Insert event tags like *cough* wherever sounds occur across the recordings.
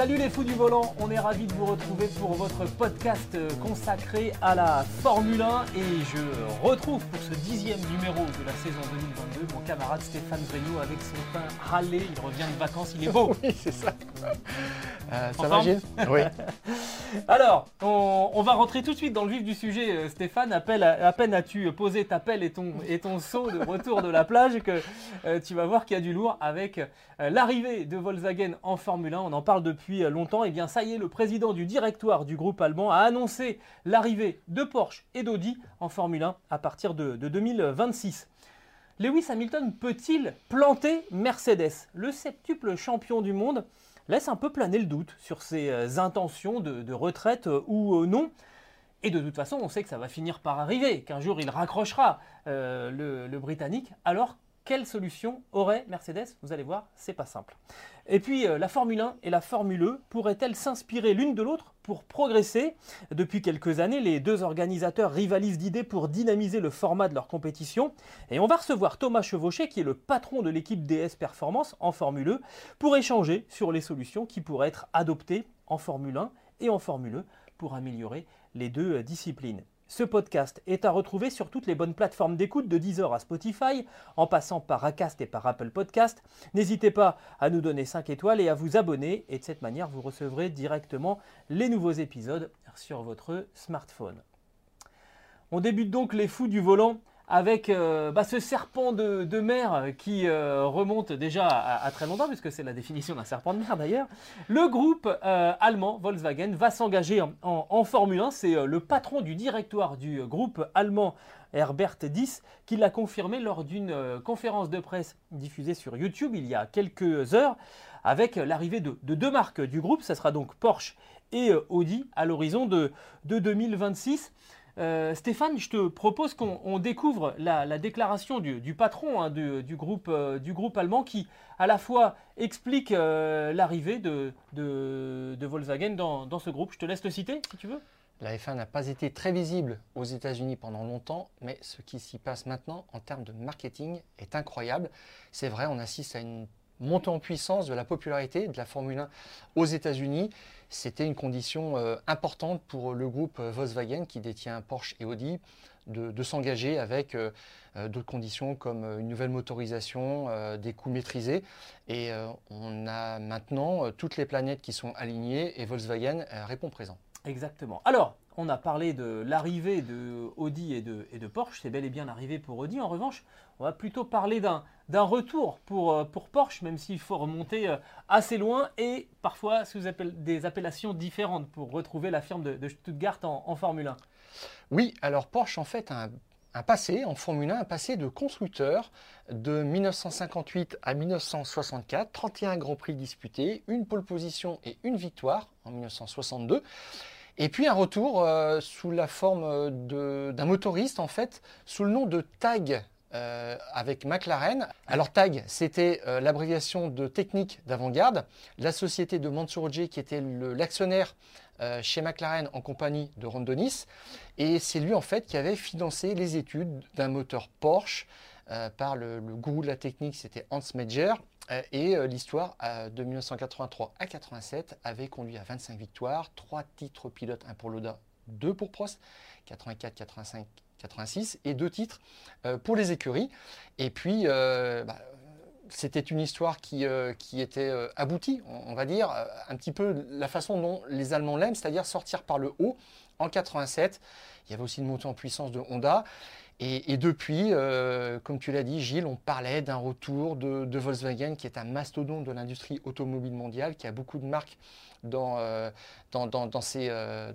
Salut les fous du volant, on est ravis de vous retrouver pour votre podcast euh, consacré à la Formule 1 et je retrouve pour ce dixième numéro de la saison 2022 mon camarade Stéphane Vreillot avec son teint râlé, il revient de vacances, il est beau. *laughs* Oui, c'est ça. Euh, ça va, Gilles? Oui. *laughs* Alors, on, on va rentrer tout de suite dans le vif du sujet. euh, Stéphane, à peine, à peine as-tu posé ta pelle et ton, et ton seau de retour de la plage que euh, tu vas voir qu'il y a du lourd avec l'arrivée de Volkswagen en Formule 1. On en parle depuis euh, longtemps. Et bien, ça y est, le président du directoire du groupe allemand a annoncé l'arrivée de Porsche et d'Audi en Formule 1 à partir de, de 2026. Lewis Hamilton peut-il planter Mercedes? Le septuple champion du monde laisse un peu planer le doute sur ses euh, intentions de, retraite euh, ou euh, non. Et de toute façon, on sait que ça va finir par arriver, qu'un jour il raccrochera euh, le, le Britannique. Alors, quelle solution aurait Mercedes Vous allez voir, c'est pas simple. Et puis, euh, la Formule 1 et la Formule E pourraient-elles s'inspirer l'une de l'autre pour progresser? Depuis quelques années, les deux organisateurs rivalisent d'idées pour dynamiser le format de leur compétition. Et on va recevoir Thomas Chevauché, qui est le patron de l'équipe DS Performance en Formule E, pour échanger sur les solutions qui pourraient être adoptées en Formule 1 et en Formule E pour améliorer les deux euh, disciplines. Ce podcast est à retrouver sur toutes les bonnes plateformes d'écoute de Deezer à Spotify, en passant par Acast et par Apple Podcast. N'hésitez pas à nous donner 5 étoiles et à vous abonner, et de cette manière vous recevrez directement les nouveaux épisodes sur votre smartphone. On débute donc les fous du volant avec euh, bah, ce serpent de, mer qui euh, remonte déjà à, très longtemps, puisque c'est la définition d'un serpent de mer d'ailleurs. Le groupe euh, allemand Volkswagen va s'engager en, Formule 1. C'est le patron du directoire du groupe allemand Herbert Diss qui l'a confirmé lors d'une conférence de presse diffusée sur YouTube il y a quelques heures, avec l'arrivée de, de deux marques du groupe. Ça sera donc Porsche et Audi à l'horizon de 2026. Euh, Stéphane, je te propose qu'on on découvre la, la déclaration du, patron hein, du, du groupe, euh, du groupe allemand qui, à la fois, explique euh, l'arrivée de, Volkswagen dans, dans ce groupe. Je te laisse le citer, si tu veux. La F1 n'a pas été très visible aux États-Unis pendant longtemps, mais ce qui s'y passe maintenant en termes de marketing est incroyable. C'est vrai, on assiste à une montée en puissance de la popularité de la Formule 1 aux États-Unis. C'était une condition euh, importante pour le groupe euh, Volkswagen qui détient Porsche et Audi de, s'engager avec euh, d'autres conditions comme une nouvelle motorisation, des coûts maîtrisés. Et on a maintenant toutes les planètes qui sont alignées et Volkswagen répond présent. Exactement. Alors, on a parlé de l'arrivée de Audi et de, Porsche. C'est bel et bien l'arrivée pour Audi. En revanche, on va plutôt parler d'un retour pour, euh, pour Porsche, même s'il faut remonter euh, assez loin et parfois sous des appellations différentes pour retrouver la firme de, Stuttgart en, Formule 1. Oui, alors Porsche en fait a un passé en Formule 1, un passé de constructeur de 1958 à 1964, 31 Grands Prix disputés, une pole position et une victoire en 1962. Et puis un retour euh, sous la forme euh, d'un motoriste en fait, sous le nom de TAG. euh, avec McLaren. Alors TAG, c'était l'abréviation de technique d'avant-garde. La société de Mansour qui était l'actionnaire chez McLaren en compagnie de Ron Dennis. Et c'est lui en fait qui avait financé les études d'un moteur Porsche par le, gourou de la technique, c'était Hans Major. Euh, et euh, l'histoire euh, de 1983 à 87 avait conduit à 25 victoires, 3 titres pilotes, 1 pour Loda, 2 pour Prost, 84, 85, 86 et 2 titres pour les écuries. Et puis, bah, c'était une histoire qui, qui était aboutie, on, on va dire, un petit peu la façon dont les Allemands l'aiment, c'est-à-dire sortir par le haut en 87. Il y avait aussi une montée en puissance de Honda. Et, depuis, comme tu l'as dit, Gilles, on parlait d'un retour de, Volkswagen, qui est un mastodonte de l'industrie automobile mondiale, qui a beaucoup de marques dans, ces,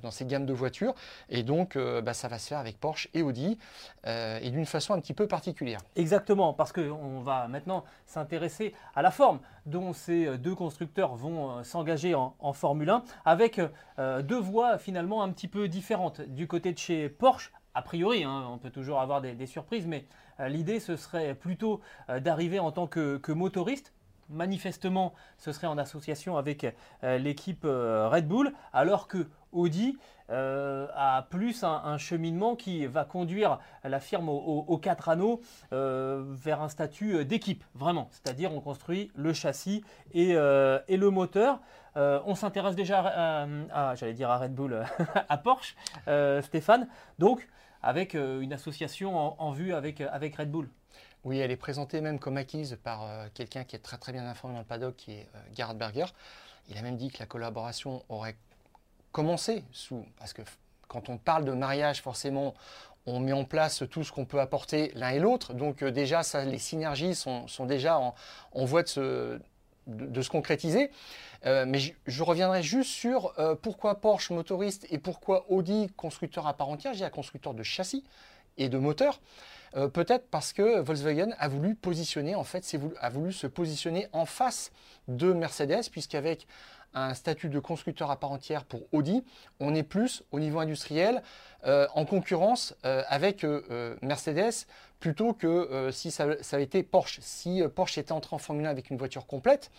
dans, ces, gammes de voitures. Et donc, bah, ça va se faire avec Porsche et Audi, et d'une façon un petit peu particulière. Exactement, parce qu'on va maintenant s'intéresser à la forme dont ces deux constructeurs vont s'engager en, en, Formule 1, avec deux voies finalement un petit peu différentes. Du côté de chez Porsche, a priori, hein, on peut toujours avoir des, surprises, mais euh, l'idée ce serait plutôt euh, d'arriver en tant que, motoriste. Manifestement, ce serait en association avec euh, l'équipe Red Bull, alors que Audi a plus un, cheminement qui va conduire la firme aux quatre anneaux vers un statut d'équipe, vraiment. C'est-à-dire on construit le châssis et, le moteur. on s'intéresse déjà à, j'allais dire à Red Bull, *laughs* à Porsche, Stéphane. Donc avec euh, une association en, vue avec, euh, avec Red Bull. Oui, elle est présentée même comme acquise par euh, quelqu'un qui est très très bien informé dans le paddock, qui est Gerhard Berger. Il a même dit que la collaboration aurait commencé sous, parce que quand on parle de mariage, forcément, on met en place tout ce qu'on peut apporter l'un et l'autre. Donc déjà, ça, les synergies sont, déjà en, voie de se, concrétiser. Euh, mais je, reviendrai juste sur euh, pourquoi Porsche motoriste et pourquoi Audi constructeur à part entière. J'ai un constructeur de châssis et de moteur. Euh, peut-être parce que Volkswagen a voulu positionner, en fait, a voulu se positionner en face de Mercedes, puisqu'avec un statut de constructeur à part entière pour Audi, on est plus au niveau industriel euh, en concurrence euh, avec euh, Mercedes plutôt que si ça, avait été Porsche. Si Porsche était entré en Formule 1 avec une voiture complète,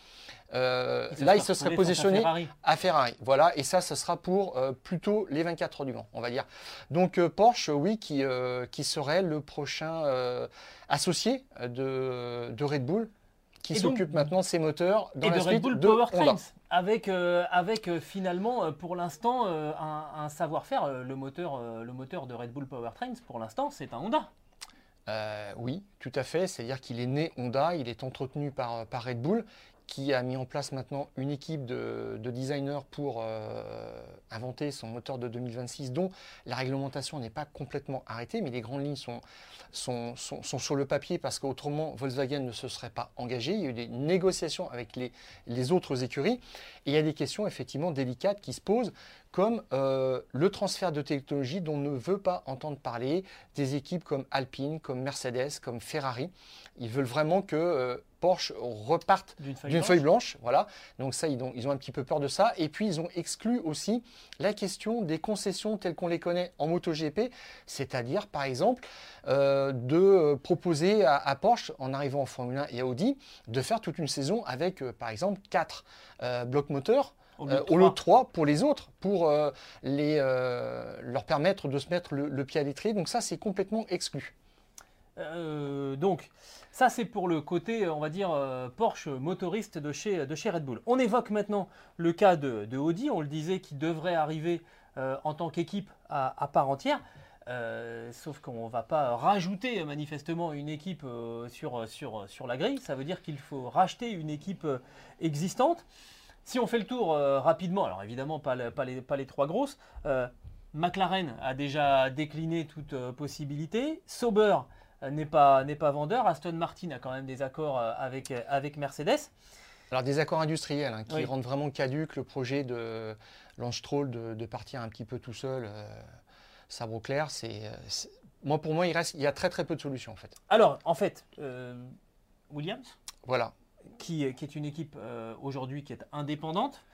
là il se serait positionné à Ferrari. Voilà, et ça, ce sera pour plutôt les 24 heures du Mans, on va dire. Donc Porsche, oui, qui, qui serait le prochain associé de, de Red Bull qui s'occupe maintenant de ces moteurs dans et la de Red Bull Powertrains, avec, euh, avec euh, finalement euh, pour l'instant un, savoir-faire. le, moteur, le moteur de Red Bull Powertrains, pour l'instant, c'est un Honda. oui, tout à fait. C'est-à-dire qu'il est né Honda, il est entretenu par, par Red Bull qui a mis en place maintenant une équipe de, designers pour euh, inventer son moteur de 2026, dont la réglementation n'est pas complètement arrêtée, mais les grandes lignes sont, sur le papier parce qu'autrement Volkswagen ne se serait pas engagé. Il y a eu des négociations avec les autres écuries et il y a des questions effectivement délicates qui se posent comme euh, le transfert de technologie dont ne veut pas entendre parler des équipes comme Alpine, comme Mercedes, comme Ferrari. Ils veulent vraiment que euh, Porsche reparte d'une feuille, blanche. Voilà. Donc ça, ils ont, ils ont, un petit peu peur de ça. Et puis, ils ont exclu aussi la question des concessions telles qu'on les connaît en MotoGP, c'est-à-dire, par exemple, euh, de proposer à, Porsche, en arrivant en Formule 1 et à Audi, de faire toute une saison avec, par exemple, quatre blocs moteurs au lieu, de 3 pour les autres, pour euh, les, euh, leur permettre de se mettre le, pied à l'étrier. Donc ça, c'est complètement exclu. Euh, donc, ça c'est pour le côté, on va dire, Porsche motoriste de chez, de chez Red Bull. On évoque maintenant le cas de, Audi, on le disait, qui devrait arriver en tant qu'équipe à, part entière. sauf qu'on ne va pas rajouter manifestement une équipe sur, sur, sur la grille, ça veut dire qu'il faut racheter une équipe existante. Si on fait le tour euh, rapidement, alors évidemment pas, les, trois grosses, euh, McLaren a déjà décliné toute euh, possibilité, Sauber n'est pas, pas vendeur, Aston Martin a quand même des accords avec, avec Mercedes. Alors des accords industriels hein, qui rendent vraiment caduque le projet de Lance Stroll de, partir un petit peu tout seul, sabre clair. C'est, moi pour moi il reste, il y a très très peu de solutions en fait. Alors en fait, Williams? Voilà, qui, est une équipe euh, aujourd'hui qui est indépendante.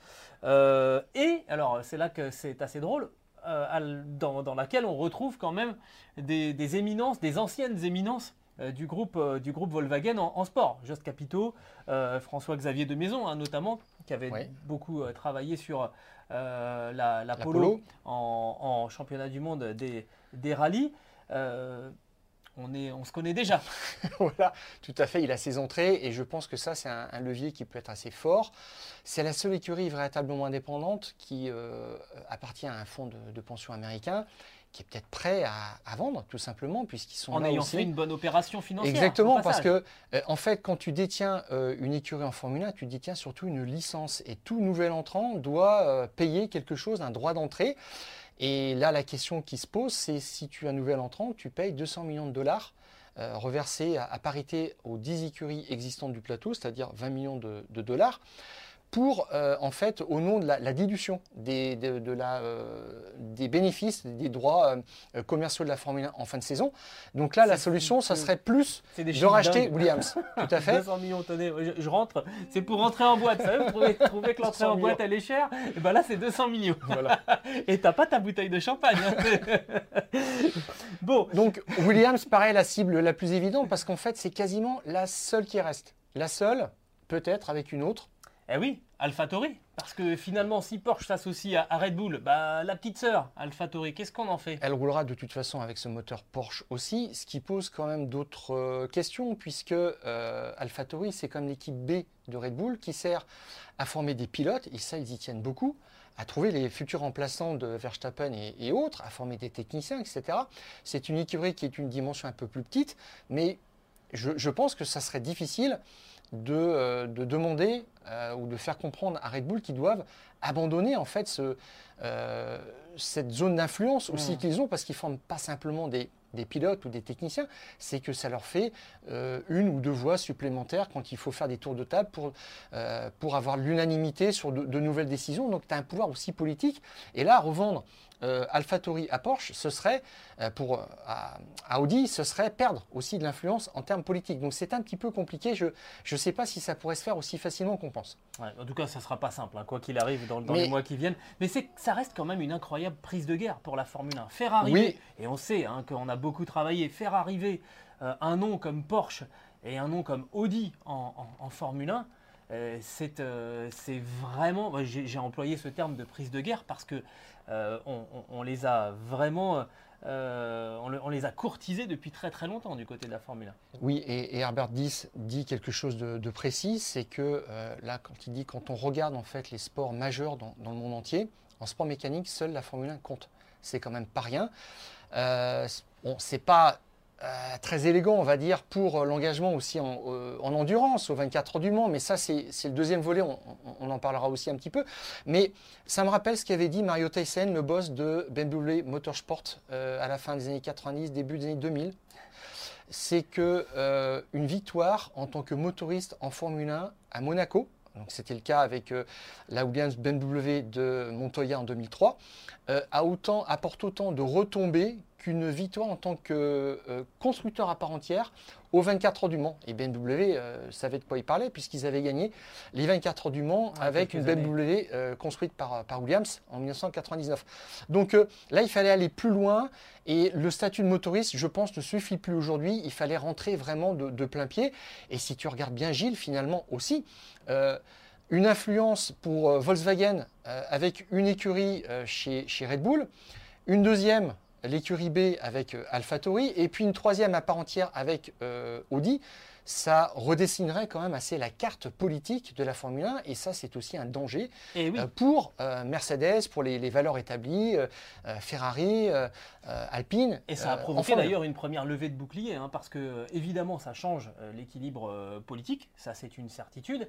Euh, et alors, c'est là que c'est assez drôle, euh, dans, laquelle on retrouve quand même des, éminences, des anciennes éminences du, groupe, du groupe Volkswagen en, sport. Just Capito, François-Xavier de Maison hein, notamment, qui avait beaucoup travaillé sur la, polo, En, championnat du monde des, des rallyes on, est, on se connaît déjà. *laughs* voilà, tout à fait. Il a ses entrées et je pense que ça, c'est un, levier qui peut être assez fort. C'est la seule écurie véritablement indépendante qui euh, appartient à un fonds de, pension américain qui est peut-être prêt à, vendre, tout simplement, puisqu'ils sont en ayant fait une bonne opération financière. Exactement, parce que euh, en fait, quand tu détiens euh, une écurie en Formule 1, tu détiens surtout une licence, et tout nouvel entrant doit payer quelque chose, un droit d'entrée. Et là, la question qui se pose, c'est si tu es un nouvel entrant, tu payes 200 millions de dollars euh, reversés à, parité aux 10 écuries existantes du plateau, c'est-à-dire 20 millions de dollars pour, euh, en fait, au nom de la, dilution des, de, la, euh, des bénéfices, des droits euh, commerciaux de la Formule 1 en fin de saison. Donc là, la solution, ça serait plus de racheter Williams. Tout à fait. *laughs* 200 millions, tenez, je, rentre, c'est pour rentrer en boîte. Vous trouvez, trouvez que l'entrée en boîte, elle est chère Et ben là, c'est 200 millions. Voilà. *laughs* Et t'as pas ta bouteille de champagne. Hein. *laughs* bon. Donc, Williams paraît la cible la plus évidente parce qu'en fait, c'est quasiment la seule qui reste. La seule, peut-être avec une autre, eh oui, AlphaTauri. Parce que finalement, si Porsche s'associe à, Red Bull, bah, la petite sœur, AlphaTauri, qu'est-ce qu'on en fait? Elle roulera de toute façon avec ce moteur Porsche aussi, ce qui pose quand même d'autres euh, questions, puisque euh, AlphaTauri, c'est comme l'équipe B de Red Bull qui sert à former des pilotes, et ça, ils y tiennent beaucoup, à trouver les futurs remplaçants de Verstappen et, autres, à former des techniciens, etc. C'est une écurie qui est une dimension un peu plus petite, mais je pense que ça serait difficile euh, de, demander euh, ou de faire comprendre à Red Bull qu'ils doivent abandonner en fait euh, cette zone d'influence aussi mmh. qu'ils ont parce qu'ils ne forment pas simplement des, pilotes ou des techniciens, c'est que ça leur fait une ou deux voix supplémentaires quand il faut faire des tours de table pour, pour avoir l'unanimité sur de, de, nouvelles décisions. Donc tu as un pouvoir aussi politique. Et là, revendre euh, AlphaTauri à Porsche, ce serait, euh, pour euh, à, Audi, ce serait perdre aussi de l'influence en termes politiques. Donc c'est un petit peu compliqué. Je ne sais pas si ça pourrait se faire aussi facilement qu'on pense. en tout cas, ça ne sera pas simple, hein, quoi qu'il arrive dans, les mois qui viennent. Mais ça reste quand même une incroyable prise de guerre pour la Formule 1. Faire arriver, et on sait hein, qu'on a beaucoup travaillé, faire arriver un nom comme Porsche et un nom comme Audi en, en Formule 1, euh, euh, c'est vraiment, j'ai employé ce terme de prise de guerre parce que euh, on, les a vraiment, on, les a courtisés depuis très très longtemps du côté de la Formule 1. Oui, et, Herbert Diss dit quelque chose de, précis, c'est que là, quand il dit quand on regarde en fait les sports majeurs dans, dans, le monde entier, en sport mécanique, seule la Formule 1 compte. C'est quand même pas rien. bon, c'est pas euh, très élégant, on va dire, pour euh, l'engagement aussi euh, en, endurance aux 24 heures du Mans. Mais ça, c'est le deuxième volet, on, en parlera aussi un petit peu. Mais ça me rappelle ce qu'avait dit Mario Tyson, le boss de BMW Motorsport à la fin des années 90, début des années 2000. C'est que une victoire en tant que motoriste en Formule 1 à Monaco, donc c'était le cas avec la Williams BMW de Montoya en 2003, a autant, apporte autant de retombées une victoire en tant que euh, constructeur à part entière aux 24 heures du Mans. Et BMW euh, savait de quoi il parlait puisqu'ils avaient gagné les 24 heures du Mans avec une BMW euh, construite par, par, Williams en 1999. Donc là, il fallait aller plus loin et le statut de motoriste, je pense, ne suffit plus aujourd'hui. Il fallait rentrer vraiment de, plein pied. Et si tu regardes bien Gilles, finalement aussi, une influence pour Volkswagen avec une écurie chez, chez Red Bull, une deuxième l'écurie B avec euh, AlphaTauri et puis une troisième à part entière avec euh, Audi, ça redessinerait quand même assez la carte politique de la Formule 1 et ça c'est aussi un danger eh euh, pour Mercedes, pour les, valeurs établies, Ferrari, Alpine. Et ça a provoqué d'ailleurs une première levée de bouclier hein, parce que évidemment ça change l'équilibre politique, ça c'est une certitude.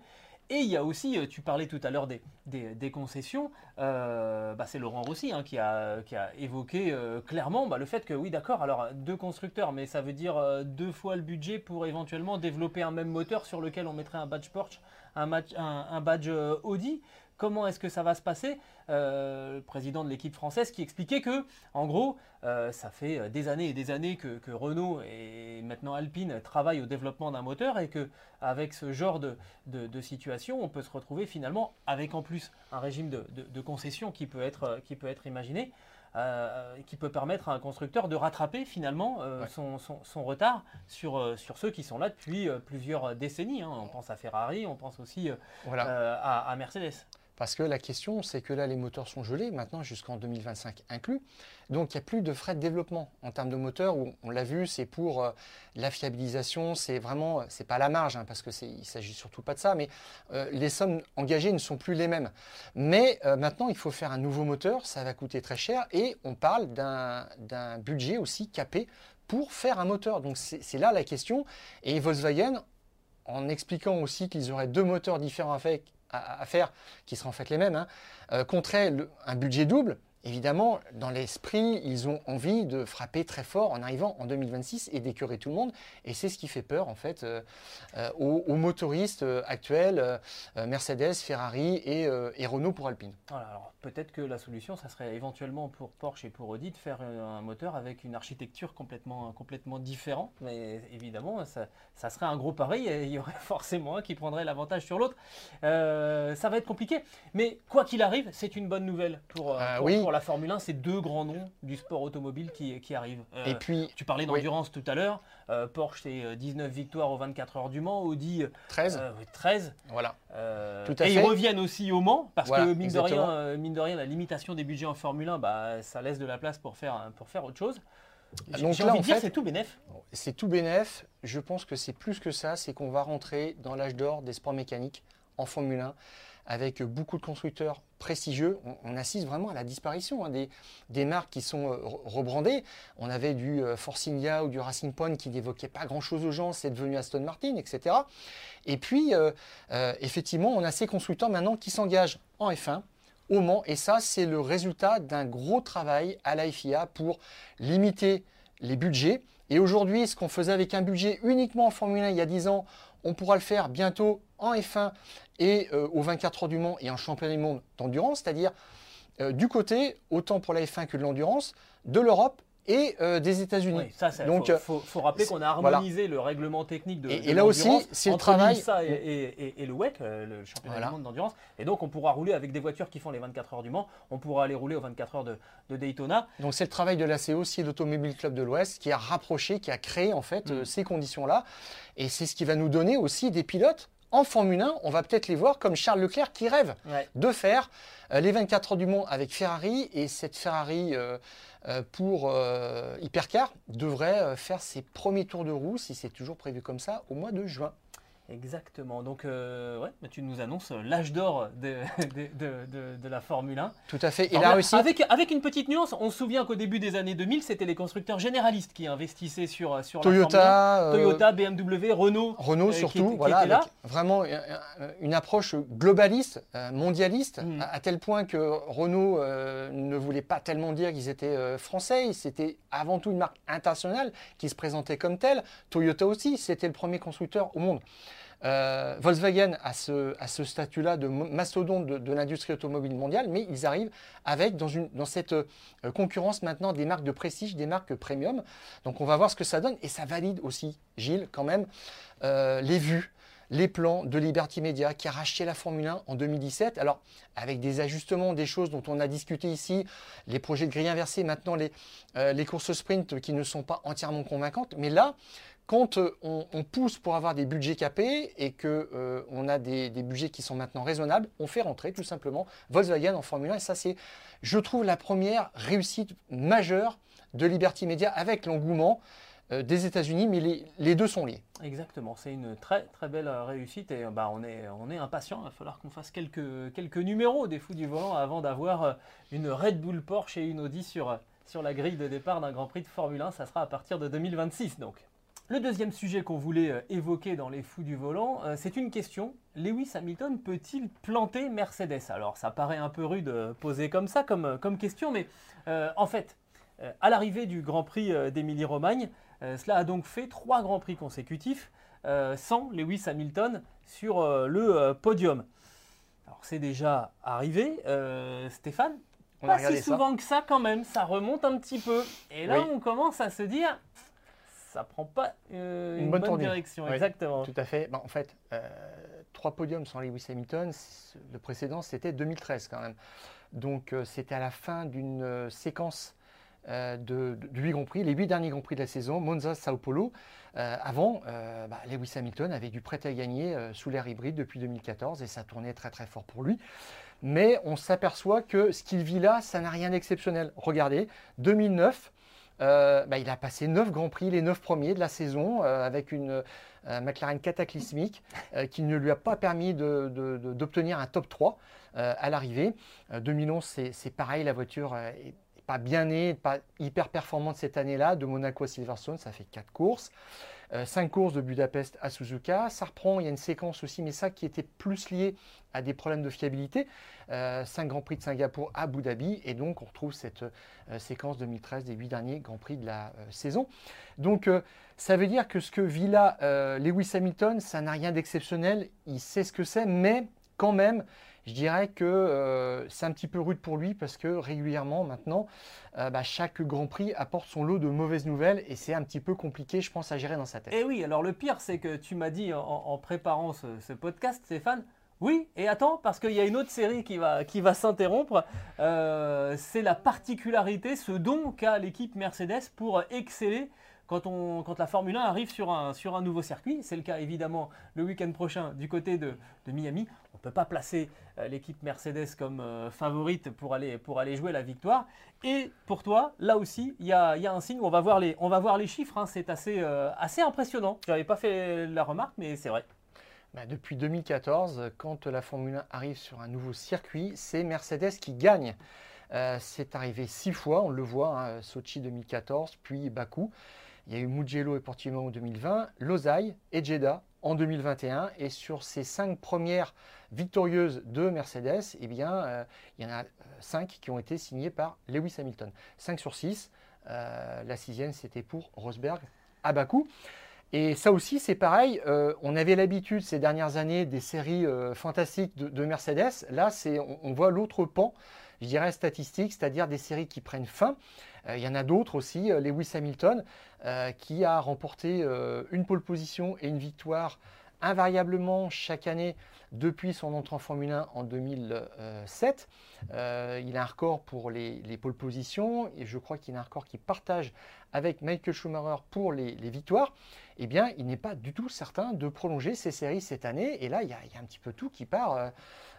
Et il y a aussi, euh, tu parlais tout à l'heure des, des, concessions, euh, bah c'est Laurent Rossi hein, qui, a, qui, a, évoqué euh, clairement bah, le fait que oui d'accord, alors deux constructeurs, mais ça veut dire deux fois le budget pour éventuellement développer un même moteur sur lequel on mettrait un badge Porsche, un, un badge Audi. Comment est-ce que ça va se passer euh, Le président de l'équipe française qui expliquait que, en gros, euh, ça fait des années et des années que, Renault et maintenant Alpine travaillent au développement d'un moteur et que avec ce genre de, situation, on peut se retrouver finalement avec en plus un régime de, concession qui peut être, qui peut être imaginé. Euh, qui peut permettre à un constructeur de rattraper finalement son, retard sur, sur ceux qui sont là depuis plusieurs décennies. Hein. On pense à Ferrari, on pense aussi à Mercedes. Parce que la question, c'est que là, les moteurs sont gelés, maintenant jusqu'en 2025 inclus. Donc, il n'y a plus de frais de développement en termes de moteurs. Où, on l'a vu, c'est pour euh, la fiabilisation, c'est vraiment, c'est pas la marge, hein, parce que il s'agit surtout pas de ça, mais euh, les sommes engagées ne sont plus les mêmes. Mais euh, maintenant, il faut faire un nouveau moteur, ça va coûter très cher, et on parle d'un budget aussi capé pour faire un moteur. Donc, c'est là la question. Et Volkswagen, en expliquant aussi qu'ils auraient deux moteurs différents avec, à, faire, qui seraient en fait les mêmes, hein, euh, un budget double, évidemment, dans l'esprit, ils ont envie de frapper très fort en arrivant en 2026 et d'écœurer tout le monde. Et c'est ce qui fait peur, en fait, euh, euh, aux, motoristes euh, actuels, Mercedes, Ferrari et, Renault pour Alpine. alors peut-être que la solution, ça serait éventuellement pour Porsche et pour Audi de faire un moteur avec une architecture complètement, complètement différente. Mais évidemment, ça, ça serait un gros pari et il y aurait *laughs* forcément un qui prendrait l'avantage sur l'autre. ça va être compliqué. Mais quoi qu'il arrive, c'est une bonne nouvelle pour, pour, pour la Formule 1, c'est deux grands noms du sport automobile qui, qui arrivent. Euh, et puis, tu parlais d'endurance tout à l'heure. Euh, Porsche, c'est 19 euh, victoires aux 24 heures du Mans. Audi, 13. 13. Voilà. tout à et ils reviennent aussi au Mans parce que, mine de, rien, mine de rien, la limitation des budgets en Formule 1, bah, ça laisse de la place pour faire, pour faire autre chose. Donc là, en fait, c'est tout bénef. C'est tout bénef. Je pense que c'est plus que ça. C'est qu'on va rentrer dans l'âge d'or des sports mécaniques en Formule 1 avec beaucoup de constructeurs prestigieux. On, assiste vraiment à la disparition hein, des, marques qui sont euh, rebrandées. On avait du euh, ou du Racing Point qui n'évoquait pas grand-chose aux gens, c'est devenu Aston Martin, etc. Et puis, euh, effectivement, on a ces constructeurs maintenant qui s'engagent en F1 au Mans. Et ça, c'est le résultat d'un gros travail à la FIA pour limiter les budgets. Et aujourd'hui, ce qu'on faisait avec un budget uniquement en Formule 1 il y a 10 ans, on pourra le faire bientôt en F1 et euh, aux 24 heures du Mans et en championnat du monde d'endurance, c'est-à-dire euh, du côté, autant pour la F1 que de l'endurance, de l'Europe et euh, des États-Unis. Oui, ça, Donc, il faut, rappeler qu'on a harmonisé le règlement technique de. Et, et là aussi, c'est le travail. Ça et, et, le WEC, le championnat du monde d'endurance. Et donc, on pourra rouler avec des voitures qui font les 24 heures du Mans. On pourra aller rouler aux 24 heures de, de Daytona. Donc, c'est le travail de l'ACO aussi et l'Automobile Club de l'Ouest qui a rapproché, qui a créé en fait mm. ces conditions-là. Et c'est ce qui va nous donner aussi des pilotes en Formule 1, on va peut-être les voir comme Charles Leclerc qui rêve de faire euh, les 24 heures du monde avec Ferrari. Et cette Ferrari euh, euh, pour Hypercar devrait faire ses premiers tours de roue, si c'est toujours prévu comme ça, au mois de juin. Exactement. Donc, euh, ouais, tu nous annonces l'âge d'or *laughs* de, de, de, la Formule 1. Tout à fait. Et là aussi. Avec, avec une petite nuance, on se souvient qu'au début des années 2000, c'était les constructeurs généralistes qui investissaient sur, sur Toyota, la Formule 1. Toyota, BMW, Renault. Renault euh, surtout, voilà. avec vraiment une approche globaliste, euh, mondialiste, mm. à, tel point que Renault ne voulait pas tellement dire qu'ils étaient français. C'était avant tout une marque internationale qui se présentait comme telle. Toyota aussi, c'était le premier constructeur au monde. Euh, Volkswagen a ce, statut-là de mastodonte de, l'industrie automobile mondiale, mais ils arrivent avec dans cette euh, concurrence maintenant des marques de prestige, des marques premium. Donc on va voir ce que ça donne et ça valide aussi, Gilles, quand même, euh, les vues les plans de Liberty Media qui a racheté la Formule 1 en 2017. Alors, avec des ajustements, des choses dont on a discuté ici, les projets de grille inversée, maintenant les, les courses sprint qui ne sont pas entièrement convaincantes. Mais là, quand euh, on, pousse pour avoir des budgets capés et qu'on euh, a des, budgets qui sont maintenant raisonnables, on fait rentrer tout simplement Volkswagen en Formule 1. Et ça, c'est, je trouve, la première réussite majeure de Liberty Media avec l'engouement euh, des États-Unis, mais les, deux sont liés. Exactement, c'est une très très belle réussite et bah, on, est, on est impatient. Il va falloir qu'on fasse quelques, quelques numéros des fous du volant avant d'avoir une Red Bull Porsche et une Audi sur, sur la grille de départ d'un Grand Prix de Formule 1. Ça sera à partir de 2026 donc. Le deuxième sujet qu'on voulait euh, évoquer dans les fous du volant, euh, c'est une question. Lewis Hamilton peut-il planter Mercedes? Alors ça paraît un peu rude euh, posé comme ça, comme, comme question, mais en fait, à l'arrivée du Grand Prix d'Émilie-Romagne, cela a donc fait trois Grands Prix consécutifs sans Lewis Hamilton sur le podium. Alors c'est déjà arrivé, Stéphane, pas si souvent que ça quand même, ça remonte un petit peu. Et là on commence à se dire, ça prend pas euh, une, bonne, direction. Exactement. Tout à fait. en fait, euh, trois podiums sans Lewis Hamilton. Le précédent, c'était 2013 quand même. Donc, euh, c'était à la fin d'une séquence de, de, 8 Grands Prix, les huit derniers Grands Prix de la saison, Monza, Sao Paulo. avant, bah, Lewis Hamilton avait du prêt à gagner sous l'air hybride depuis 2014 et ça tournait très très fort pour lui. Mais on s'aperçoit que ce qu'il vit là, ça n'a rien d'exceptionnel. Regardez, 2009, euh, bah, il a passé 9 grands prix, les 9 premiers de la saison, euh, avec une euh, McLaren cataclysmique qui ne lui a pas permis d'obtenir un top 3 à l'arrivée. 2011, c'est pareil, la voiture est pas bien né, pas hyper performante cette année-là. De Monaco à Silverstone, ça fait quatre courses. Euh, cinq courses de Budapest à Suzuka. Ça reprend, il y a une séquence aussi, mais ça qui était plus lié à des problèmes de fiabilité. Euh, cinq Grands Prix de Singapour à Abu Dhabi. Et donc, on retrouve cette euh, séquence 2013 des huit derniers Grands Prix de la saison. Donc, ça veut dire que ce que vit là Lewis Hamilton, ça n'a rien d'exceptionnel. Il sait ce que c'est, mais quand même, je dirais que euh, c'est un petit peu rude pour lui parce que régulièrement maintenant, euh, bah, chaque Grand Prix apporte son lot de mauvaises nouvelles et c'est un petit peu compliqué, je pense, à gérer dans sa tête. Et eh oui, alors le pire, c'est que tu m'as dit en, préparant ce, podcast, Stéphane, oui, et attends, parce qu'il y a une autre série qui va, s'interrompre. Euh, c'est la particularité, ce don qu'a l'équipe Mercedes pour exceller quand, la Formule 1 arrive sur un, nouveau circuit. C'est le cas évidemment le week-end prochain du côté de Miami. Peut pas placer euh, l'équipe Mercedes comme euh, favorite pour aller, pour aller jouer la victoire. Et pour toi, là aussi, il y a, y a, un signe, on va voir les, on va voir les chiffres, hein. c'est assez, euh, assez impressionnant. Je n'avais pas fait la remarque, mais c'est vrai. Bah, depuis 2014, quand la Formule 1 arrive sur un nouveau circuit, c'est Mercedes qui gagne. c'est arrivé six fois, on le voit, hein, Sochi 2014, puis Bakou. Il y a eu Mugello et Portimao en 2020, Losail et Jeddah en 2021. Et sur ces cinq premières victorieuses de Mercedes, eh bien, euh, il y en a euh, cinq qui ont été signées par Lewis Hamilton. 5 sur 6. Euh, la sixième, c'était pour Rosberg à Bakou. Et ça aussi, c'est pareil. on avait l'habitude ces dernières années des séries fantastiques de, Mercedes. Là, on, on voit l'autre pan je dirais, statistiques, c'est-à-dire des séries qui prennent fin. Euh, il y en a d'autres aussi. Euh, Lewis Hamilton, euh, qui a remporté une pole position et une victoire invariablement chaque année depuis son entrée en Formule 1 en 2007. il a un record pour les, les pole positions et je crois qu'il a un record qu'il partage avec Michael Schumacher pour les, victoires. Eh bien, il n'est pas du tout certain de prolonger ces séries cette année. Et là, il y a, un petit peu tout qui part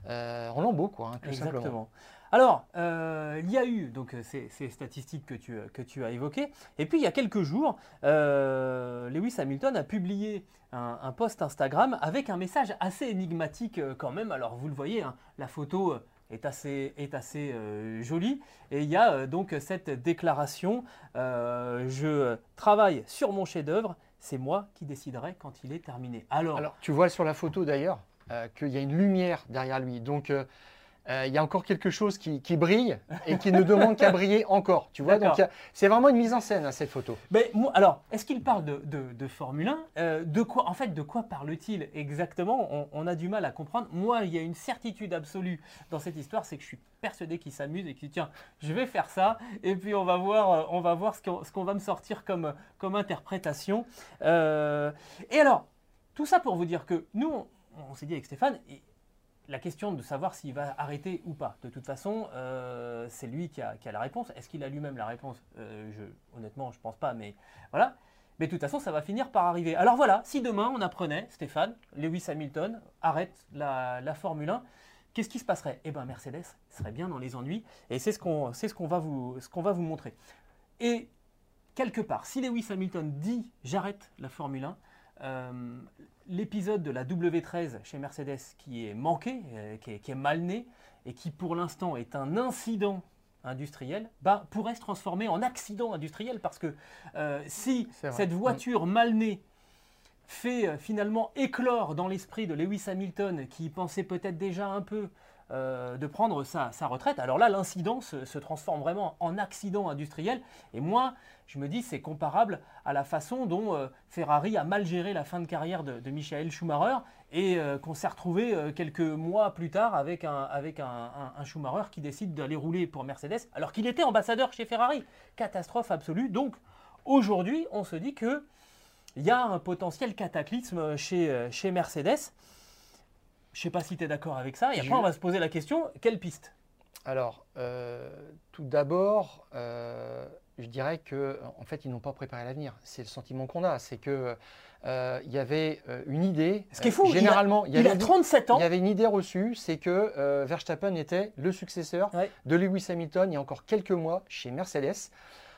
en lambeaux, quoi, hein, tout Exactement. simplement. Alors, euh, il y a eu donc euh, ces, statistiques que tu, que tu, as évoquées. Et puis, il y a quelques jours, euh, Lewis Hamilton a publié un, post Instagram avec un message assez énigmatique quand même. Alors, vous le voyez, hein, la photo est assez, est assez jolie. Et il y a donc cette déclaration Je travaille sur mon chef-d'œuvre, c'est moi qui déciderai quand il est terminé. Alors, Alors tu vois sur la photo d'ailleurs qu'il y a une lumière derrière lui. Donc, euh, il y a encore quelque chose qui, brille et qui ne demande qu'à briller encore. Tu vois, donc c'est vraiment une mise en scène cette photo. Mais alors, est-ce qu'il parle de, Formule 1 euh, De quoi, en fait, de quoi parle-t-il exactement? On, a du mal à comprendre. Moi, il y a une certitude absolue dans cette histoire, c'est que je suis persuadé qu'il s'amuse et qu'il tiens, je vais faire ça et puis on va voir, euh, on va voir ce qu'on va me sortir comme, comme interprétation. et alors, tout ça pour vous dire que nous, on, on s'est dit avec Stéphane la question de savoir s'il va arrêter ou pas. De toute façon, euh, c'est lui qui a, la réponse. Est-ce qu'il a lui-même la réponse? Euh, je, Honnêtement, je ne pense pas, mais voilà. Mais de toute façon, ça va finir par arriver. Alors voilà, si demain on apprenait, Stéphane, Lewis Hamilton arrête la, Formule 1, qu'est-ce qui se passerait? Eh bien, Mercedes serait bien dans les ennuis, et c'est ce qu'on ce qu'on va vous montrer. Et quelque part, si Lewis Hamilton dit j'arrête la Formule 1, euh, l'épisode de la W13 chez Mercedes qui est manqué, euh, qui, est, mal né, et qui pour l'instant est un incident industriel, bah, pourrait se transformer en accident industriel parce que euh, si cette voiture mal née fait finalement éclore dans l'esprit de Lewis Hamilton qui pensait peut-être déjà un peu euh, de prendre sa, retraite. Alors là, l'incident se, transforme vraiment en accident industriel. Et moi, je me dis, c'est comparable à la façon dont euh, Ferrari a mal géré la fin de carrière de, Michael Schumacher et euh, qu'on s'est retrouvé quelques mois plus tard avec, un, Schumacher qui décide d'aller rouler pour Mercedes alors qu'il était ambassadeur chez Ferrari. Catastrophe absolue. Donc aujourd'hui, on se dit que il y a un potentiel cataclysme chez Mercedes. Je ne sais pas si tu es d'accord avec ça. Et après, on va se poser la question, quelle piste? Alors, euh, tout d'abord, euh, je dirais que en fait, ils n'ont pas préparé l'avenir. C'est le sentiment qu'on a. C'est que euh, il y avait une idée. Ce qui est fou, généralement, il, y a, 37 ans. Il y avait une idée reçue, c'est que Verstappen était le successeur de Lewis Hamilton il y a encore quelques mois chez Mercedes.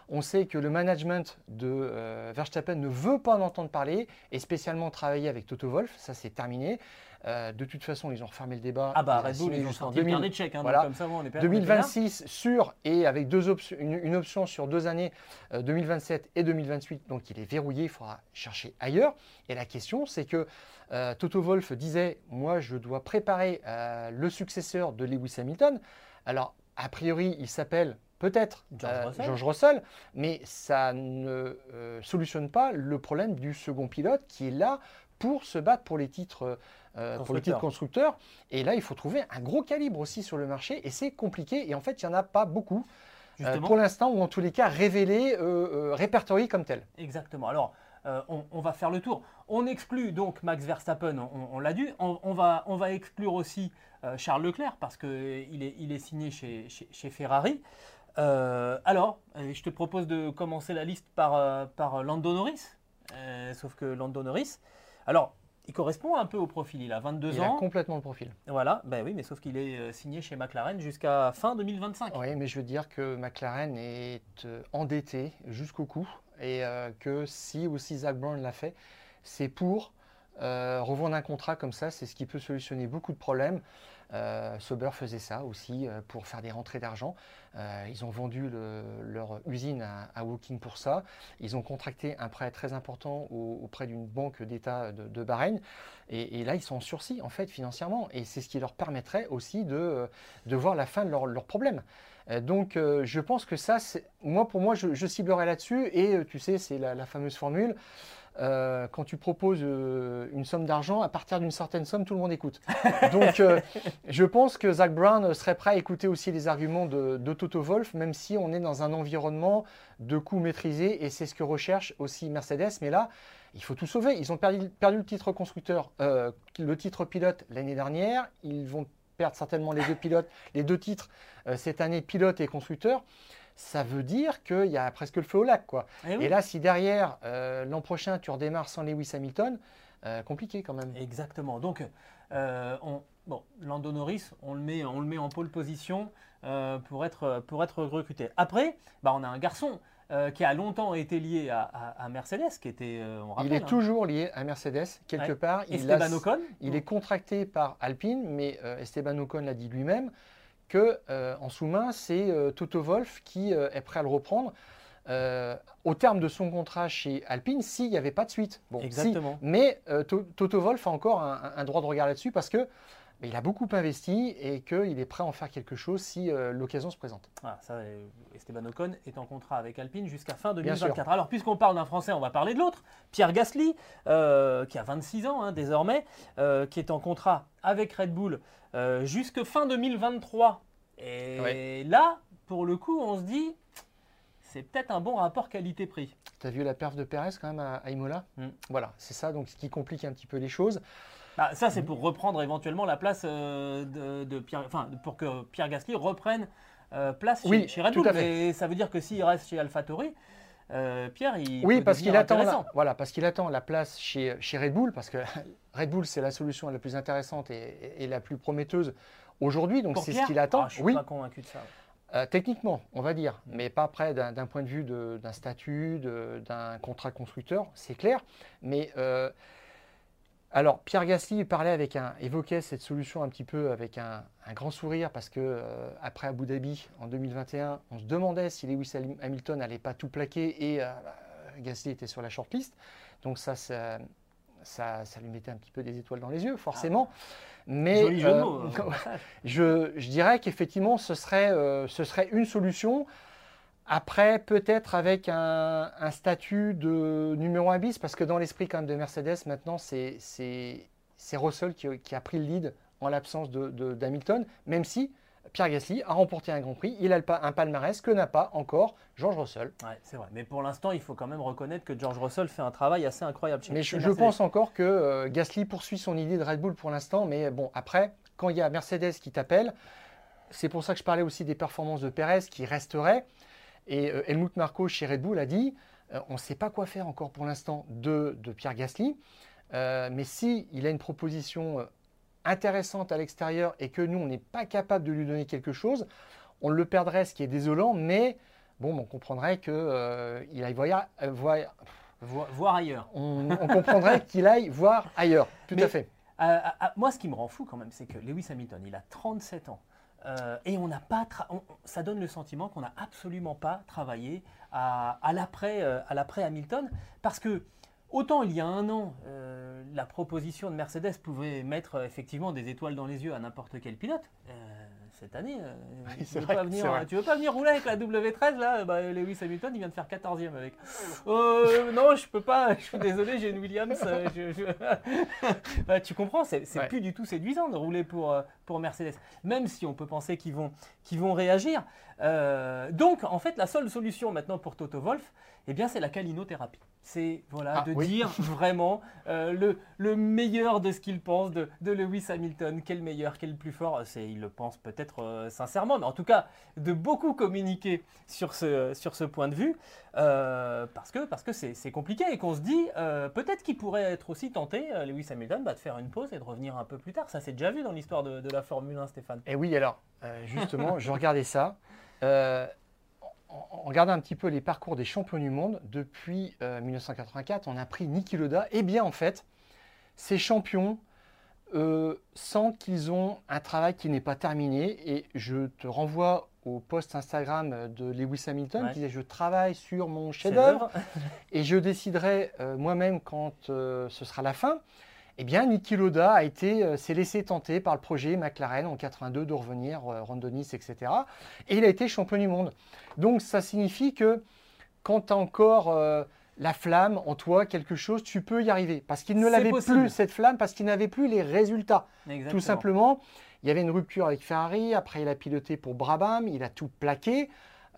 On sait que le management de euh, Verstappen ne veut pas en entendre parler et spécialement travailler avec Toto Wolff. Ça, c'est terminé. Euh, de toute façon, ils ont refermé le débat. Ah bah Red Bull, ils ont sorti le 2000. carnet de chèques. hein, Voilà. comme ça, on est pas- on est pas là. 2026 sur et avec deux une, une option sur deux années, euh, 2027 et 2028. Donc il est verrouillé, il faudra chercher ailleurs. Et la question, c'est que euh, Toto Wolff disait, moi je dois préparer euh, le successeur de Lewis Hamilton. Alors a priori, il s'appelle peut-être George euh, Russell. George Russell, mais ça ne euh, solutionne pas le problème du second pilote qui est là pour se battre pour les titres, euh, pour les titres Constructeurs. Et là, il faut trouver un gros calibre aussi sur le marché et c'est compliqué. Et en fait, il n'y en a pas beaucoup euh, pour l'instant, ou en tous les cas révélés, euh, répertoriés comme tel. Exactement. Alors, on, on va faire le tour. On exclut donc Max Verstappen, on, on l'a dit. On, on va, on va exclure aussi Charles Leclerc parce qu'il est, il est signé chez, chez- chez Ferrari. Euh, alors, euh, je te propose de commencer la liste par, euh, par Lando Norris. Euh, sauf que Lando Norris, alors, il correspond un peu au profil. Il a 22 Il a ans. complètement le profil. Voilà, ben oui, mais sauf qu'il est signé chez McLaren jusqu'à fin 2025. Oui, mais je veux dire que McLaren est endetté jusqu'au cou et euh, que si aussi Zach Brown l'a fait, c'est pour euh, revendre un contrat comme ça. C'est ce qui peut solutionner beaucoup de problèmes. Euh, Sauber faisait ça aussi euh, pour faire des rentrées d'argent. Euh, ils ont vendu le- leur usine à, à Woking pour ça. Ils ont contracté un prêt très important au- auprès d'une banque d'État de, Bahreïn. Et, là, ils sont en sursis, en fait, financièrement. Et c'est ce qui leur permettrait aussi de, voir la fin de leurs leurs problèmes. Euh, Donc, je pense que ça, moi, pour moi, je, je ciblerai là-dessus. Et tu sais, c'est la fameuse formule. Euh, quand tu proposes euh, une somme d'argent, à partir d'une certaine somme, tout le monde écoute. *laughs* Donc, euh, je pense que Zach Brown serait prêt à écouter aussi les arguments de, Toto Wolff, même si on est dans un environnement de coûts maîtrisés. Et c'est ce que recherche aussi Mercedes. Mais là, il faut tout sauver. Ils ont perdu, perdu le titre constructeur, le titre pilote l'année dernière. Ils vont perdre certainement les deux pilotes, les deux titres cette année, pilote et constructeur. Ça veut dire qu'il y a presque le feu au lac, quoi. Eh oui. Et là, si derrière euh, l'an prochain tu redémarres sans Lewis Hamilton, euh, compliqué quand même. Exactement. Donc, euh, on, bon, Lando Norris, on le met, on le met en pole position euh, pour, être, pour être recruté. Après, bah, on a un garçon euh, qui a longtemps été lié à, à- à Mercedes, qui était, euh, on il est hein, toujours lié à Mercedes quelque Ouais. part. Il, Esteban a- Ocon. il est contracté par Alpine, mais euh, Esteban Ocon l'a dit lui-même que euh, en sous-main, c'est euh, Toto Wolff qui euh, est prêt à le reprendre. au terme de son contrat chez Alpine, s'il n'y avait pas de suite. Bon, si. Exactement. Mais To- Toto Wolff a encore un, un droit de regard là-dessus parce que il a beaucoup investi et qu'il est prêt à en faire quelque chose si euh, l'occasion se présente. Ça, euh, Esteban Ocon est en contrat avec Alpine jusqu'à fin Bien 2024. Alors, puisqu'on parle d'un Français, on va parler de l'autre. Pierre Gasly, euh, qui a 26 ans hein, désormais, euh, qui est en contrat avec Red Bull euh, jusque fin 2023. Et Ouais. là, pour le coup, on se dit, c'est peut-être un bon rapport qualité-prix. Tu as vu la perf de Perez quand même à, à Imola Mm. Voilà, c'est ça donc ce qui complique un petit peu les choses. Bah, ça, c'est pour reprendre éventuellement la place euh, de, de Pierre, enfin, pour que Pierre Gasly reprenne euh, place chez, Oui, chez Red tout Bull. à fait. Mais ça veut dire que s'il reste chez AlphaTauri, euh, Pierre, il oui, peut parce qu'il attend, la, voilà, parce qu'il attend la place chez, chez Red Bull, parce que *laughs* Red Bull c'est la solution la plus intéressante et, et la plus prometteuse aujourd'hui, donc c'est ce qu'il attend. Ah, Je suis oui, pas convaincu de ça. Euh, techniquement, on va dire, mais pas près d'un point de vue d'un statut, d'un contrat constructeur, c'est clair. Mais euh, alors, Pierre Gasly parlait avec un, évoquait cette solution un petit peu avec un, un grand sourire parce que euh, après Abu Dhabi en 2021, on se demandait si Lewis Ham- Hamilton n'allait pas tout plaquer et euh, Gasly était sur la shortlist. Donc ça, ça, ça, ça lui mettait un petit peu des étoiles dans les yeux, forcément. Mais Joli jeu de euh, mots. hein, *laughs* je, je dirais qu'effectivement, ce serait, euh, ce serait une solution. Après, peut-être avec un, un statut de numéro 1 bis, parce que dans l'esprit quand même de Mercedes, maintenant, c'est Russell qui, qui a pris le lead en l'absence d'Hamilton, de, d'Hamilton, même si Pierre Gasly a remporté un Grand Prix. Il a un palmarès que n'a pas encore George Russell. Ouais, c'est vrai. Mais pour l'instant, il faut quand même reconnaître que George Russell fait un travail assez incroyable chez Mais chez je, je pense encore que euh, Gasly poursuit son idée de Red Bull pour l'instant. Mais bon, après, quand il y a Mercedes qui t'appelle, c'est pour ça que je parlais aussi des performances de Perez qui resteraient. Et euh, Helmut Marko chez Red Bull a dit euh, on ne sait pas quoi faire encore pour l'instant de, de Pierre Gasly. Euh, mais si il a une proposition intéressante à l'extérieur et que nous, on n'est pas capable de lui donner quelque chose, on le perdrait, ce qui est désolant. Mais bon, on comprendrait qu'il aille voir, voir ailleurs. On, comprendrait qu'il aille voir ailleurs, tout à fait. moi, ce qui me rend fou quand même, c'est que Lewis Hamilton, il a 37 ans. Et on n'a pas, ça donne le sentiment qu'on n'a absolument pas travaillé à, à l'après Hamilton, parce que Autant il y a un an, euh, la proposition de Mercedes pouvait mettre euh, effectivement des étoiles dans les yeux à n'importe quel pilote. Euh, cette année, *laughs* tu, veux pas venir, veux pas venir rouler avec la W13 là? Bah, Lewis Hamilton, il vient de faire 14e avec. *laughs* non, je peux pas, je suis désolé, j'ai une Williams. *laughs* Bah, tu comprends, c'est plus du tout séduisant de rouler pour, pour Mercedes. Même si on peut penser qu'ils vont, qu'ils vont réagir. donc, en fait, la seule solution maintenant pour Toto Wolf, eh bien, c'est la calinothérapie. C'est voilà, ah, de dire *laughs* vraiment euh, le, le, meilleur de ce qu'il pense de, de, Lewis Hamilton, quel meilleur, quel plus fort? C'est, il le pense peut-être euh, sincèrement, mais en tout cas, de beaucoup communiquer sur ce, sur ce point de vue, euh, parce que parce que c'est, compliqué et qu'on se dit peut-être qu'il pourrait être aussi tenté, Lewis Hamilton, bah, de faire une pause et de revenir un peu plus tard. Ça s'est déjà vu dans l'histoire de, de, la Formule 1, Stéphane. Et oui, alors, justement, je regardais ça en regardant un petit peu les parcours des champions du monde, depuis 1984, euh, on a pris Niki Loda. Eh bien, en fait, ces champions euh, sentent qu'ils ont un travail qui n'est pas terminé. Et je te renvoie au post Instagram de Lewis Hamilton qui disait Je travaille sur mon chef-d'œuvre et je déciderai euh, moi-même quand ce sera la fin eh bien, Niki Loda a été, euh, s'est laissé tenter par le projet McLaren en 82 de revenir, euh, Rondonis, etc. Et il a été champion du monde. Donc, ça signifie que quand tu as encore euh, la flamme en toi, quelque chose, tu peux y arriver. Parce qu'il ne l'avait plus, cette flamme, parce qu'il n'avait plus les résultats. Tout simplement, il y avait une rupture avec Ferrari. Après, il a piloté pour Brabham. Il a tout plaqué,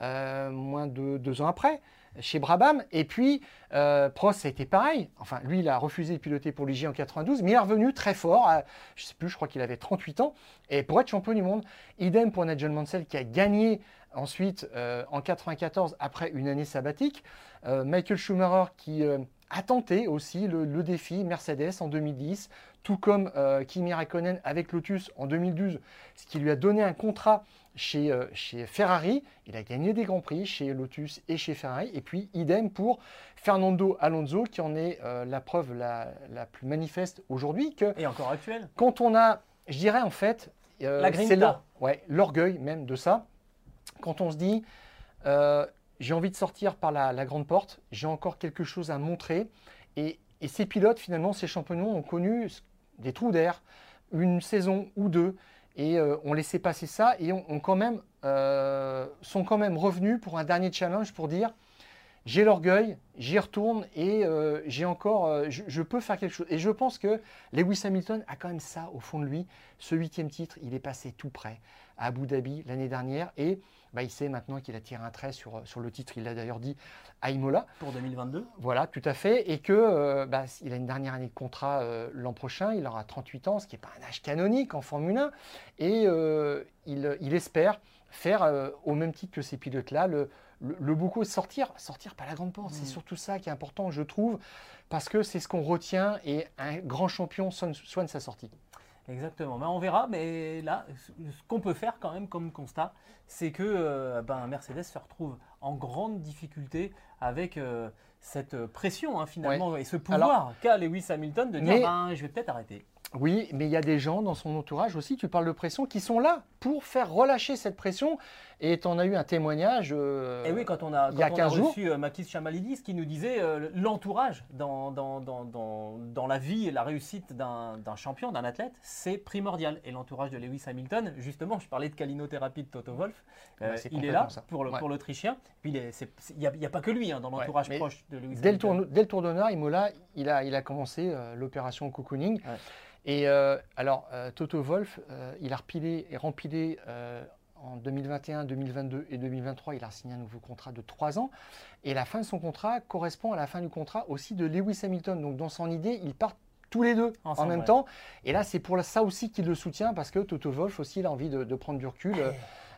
moins de deux ans après chez Brabham. Et puis, euh, Prost, ça a été pareil. Enfin, lui, il a refusé de piloter pour l'IG en 92, mais il est revenu très fort. je ne sais plus, je crois qu'il avait 38 ans. Et pour être champion du monde, idem pour Nigel Mansell qui a gagné ensuite euh, en 94 après une année sabbatique. Euh, Michael Schumacher qui a tenté aussi le, le, défi Mercedes en 2010, tout comme Kimi Raikkonen avec Lotus en 2012, ce qui lui a donné un contrat euh, chez, Ferrari. Il a gagné des grands prix chez Lotus et chez Ferrari. Et puis, idem pour Fernando Alonso, qui en est euh, la preuve la, plus manifeste aujourd'hui. Et encore actuelle. Quand on a, je dirais en fait, euh, c'est l'orgueil même de ça. Quand on se dit, j'ai envie de sortir par la, grande porte, j'ai encore quelque chose à montrer. Et, et ces pilotes, finalement, ces championnats ont connu des trous d'air, une saison ou deux et euh, on laissait passer ça et on, euh, sont quand même revenus pour un dernier challenge pour dire j'ai l'orgueil, j'y retourne et euh, j'ai encore, je, peux faire quelque chose. Et je pense que Lewis Hamilton a quand même ça au fond de lui. Ce huitième titre, il est passé tout près à Abu Dhabi l'année dernière et bah, il sait maintenant qu'il a tiré un trait sur, sur le titre. Il l'a d'ailleurs dit à Imola. Pour 2022 Voilà, tout à fait. Et qu'il euh, bah, a une dernière année de contrat euh, l'an prochain. Il aura 38 ans, ce qui n'est pas un âge canonique en Formule 1. Et euh, il, espère faire, au même titre que ces pilotes-là, le, le, beaucoup sortir, sortir par la grande porte. C'est mm. surtout ça qui est important, je trouve, parce que c'est ce qu'on retient et un grand champion soigne sa sortie. Exactement. Ben, on verra, mais là, ce qu'on peut faire quand même comme constat, c'est que euh, ben, Mercedes se retrouve en grande difficulté avec euh, cette pression hein, finalement et ce pouvoir qu'a Lewis Hamilton de dire ben, je vais peut-être arrêter. Oui, mais il y a des gens dans son entourage aussi, tu parles de pression, qui sont là pour faire relâcher cette pression. Et en as eu un témoignage euh, Et oui, quand on a, il y a 15 reçu euh, Makis Chamalidis qui nous disait euh, l'entourage dans, dans, dans, dans, la vie et la réussite d'un champion, d'un athlète, c'est primordial. Et l'entourage de Lewis Hamilton, justement, je parlais de calinothérapie de Toto Wolf, il est là pour l'Autrichien. Puis il n'y a, pas que lui hein, dans l'entourage proche de Lewis dès Hamilton. Le tour, dès le Tour d'honneur, Imola, il a, il a commencé l'opération cocooning. Et euh, alors, euh, Toto Wolf, euh, il a repilé et rempilé en 2021, 2022 et 2023, il a signé un nouveau contrat de 3 ans. Et la fin de son contrat correspond à la fin du contrat aussi de Lewis Hamilton. Donc, dans son idée, ils partent tous les deux en même temps. Et là, c'est pour ça aussi qu'il le soutient parce que Toto Wolf aussi, il a envie de, de prendre du recul.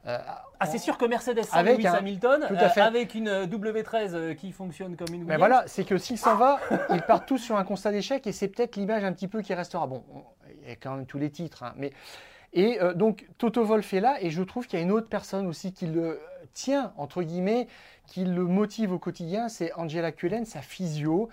Euh, ah, c'est sûr que Mercedes avec Lewis Hamilton, euh, avec une euh, W13 qui fonctionne comme une. Mais voilà, c'est que s'il s'en va, *laughs* ils partent tous sur un constat d'échec et c'est peut-être l'image un petit peu qui restera. Bon, il y a quand même tous les titres, hein, mais et donc Toto Wolff est là et je trouve qu'il y a une autre personne aussi qui le tient, entre guillemets, qui le motive au quotidien, c'est Angela Cullen, sa physio.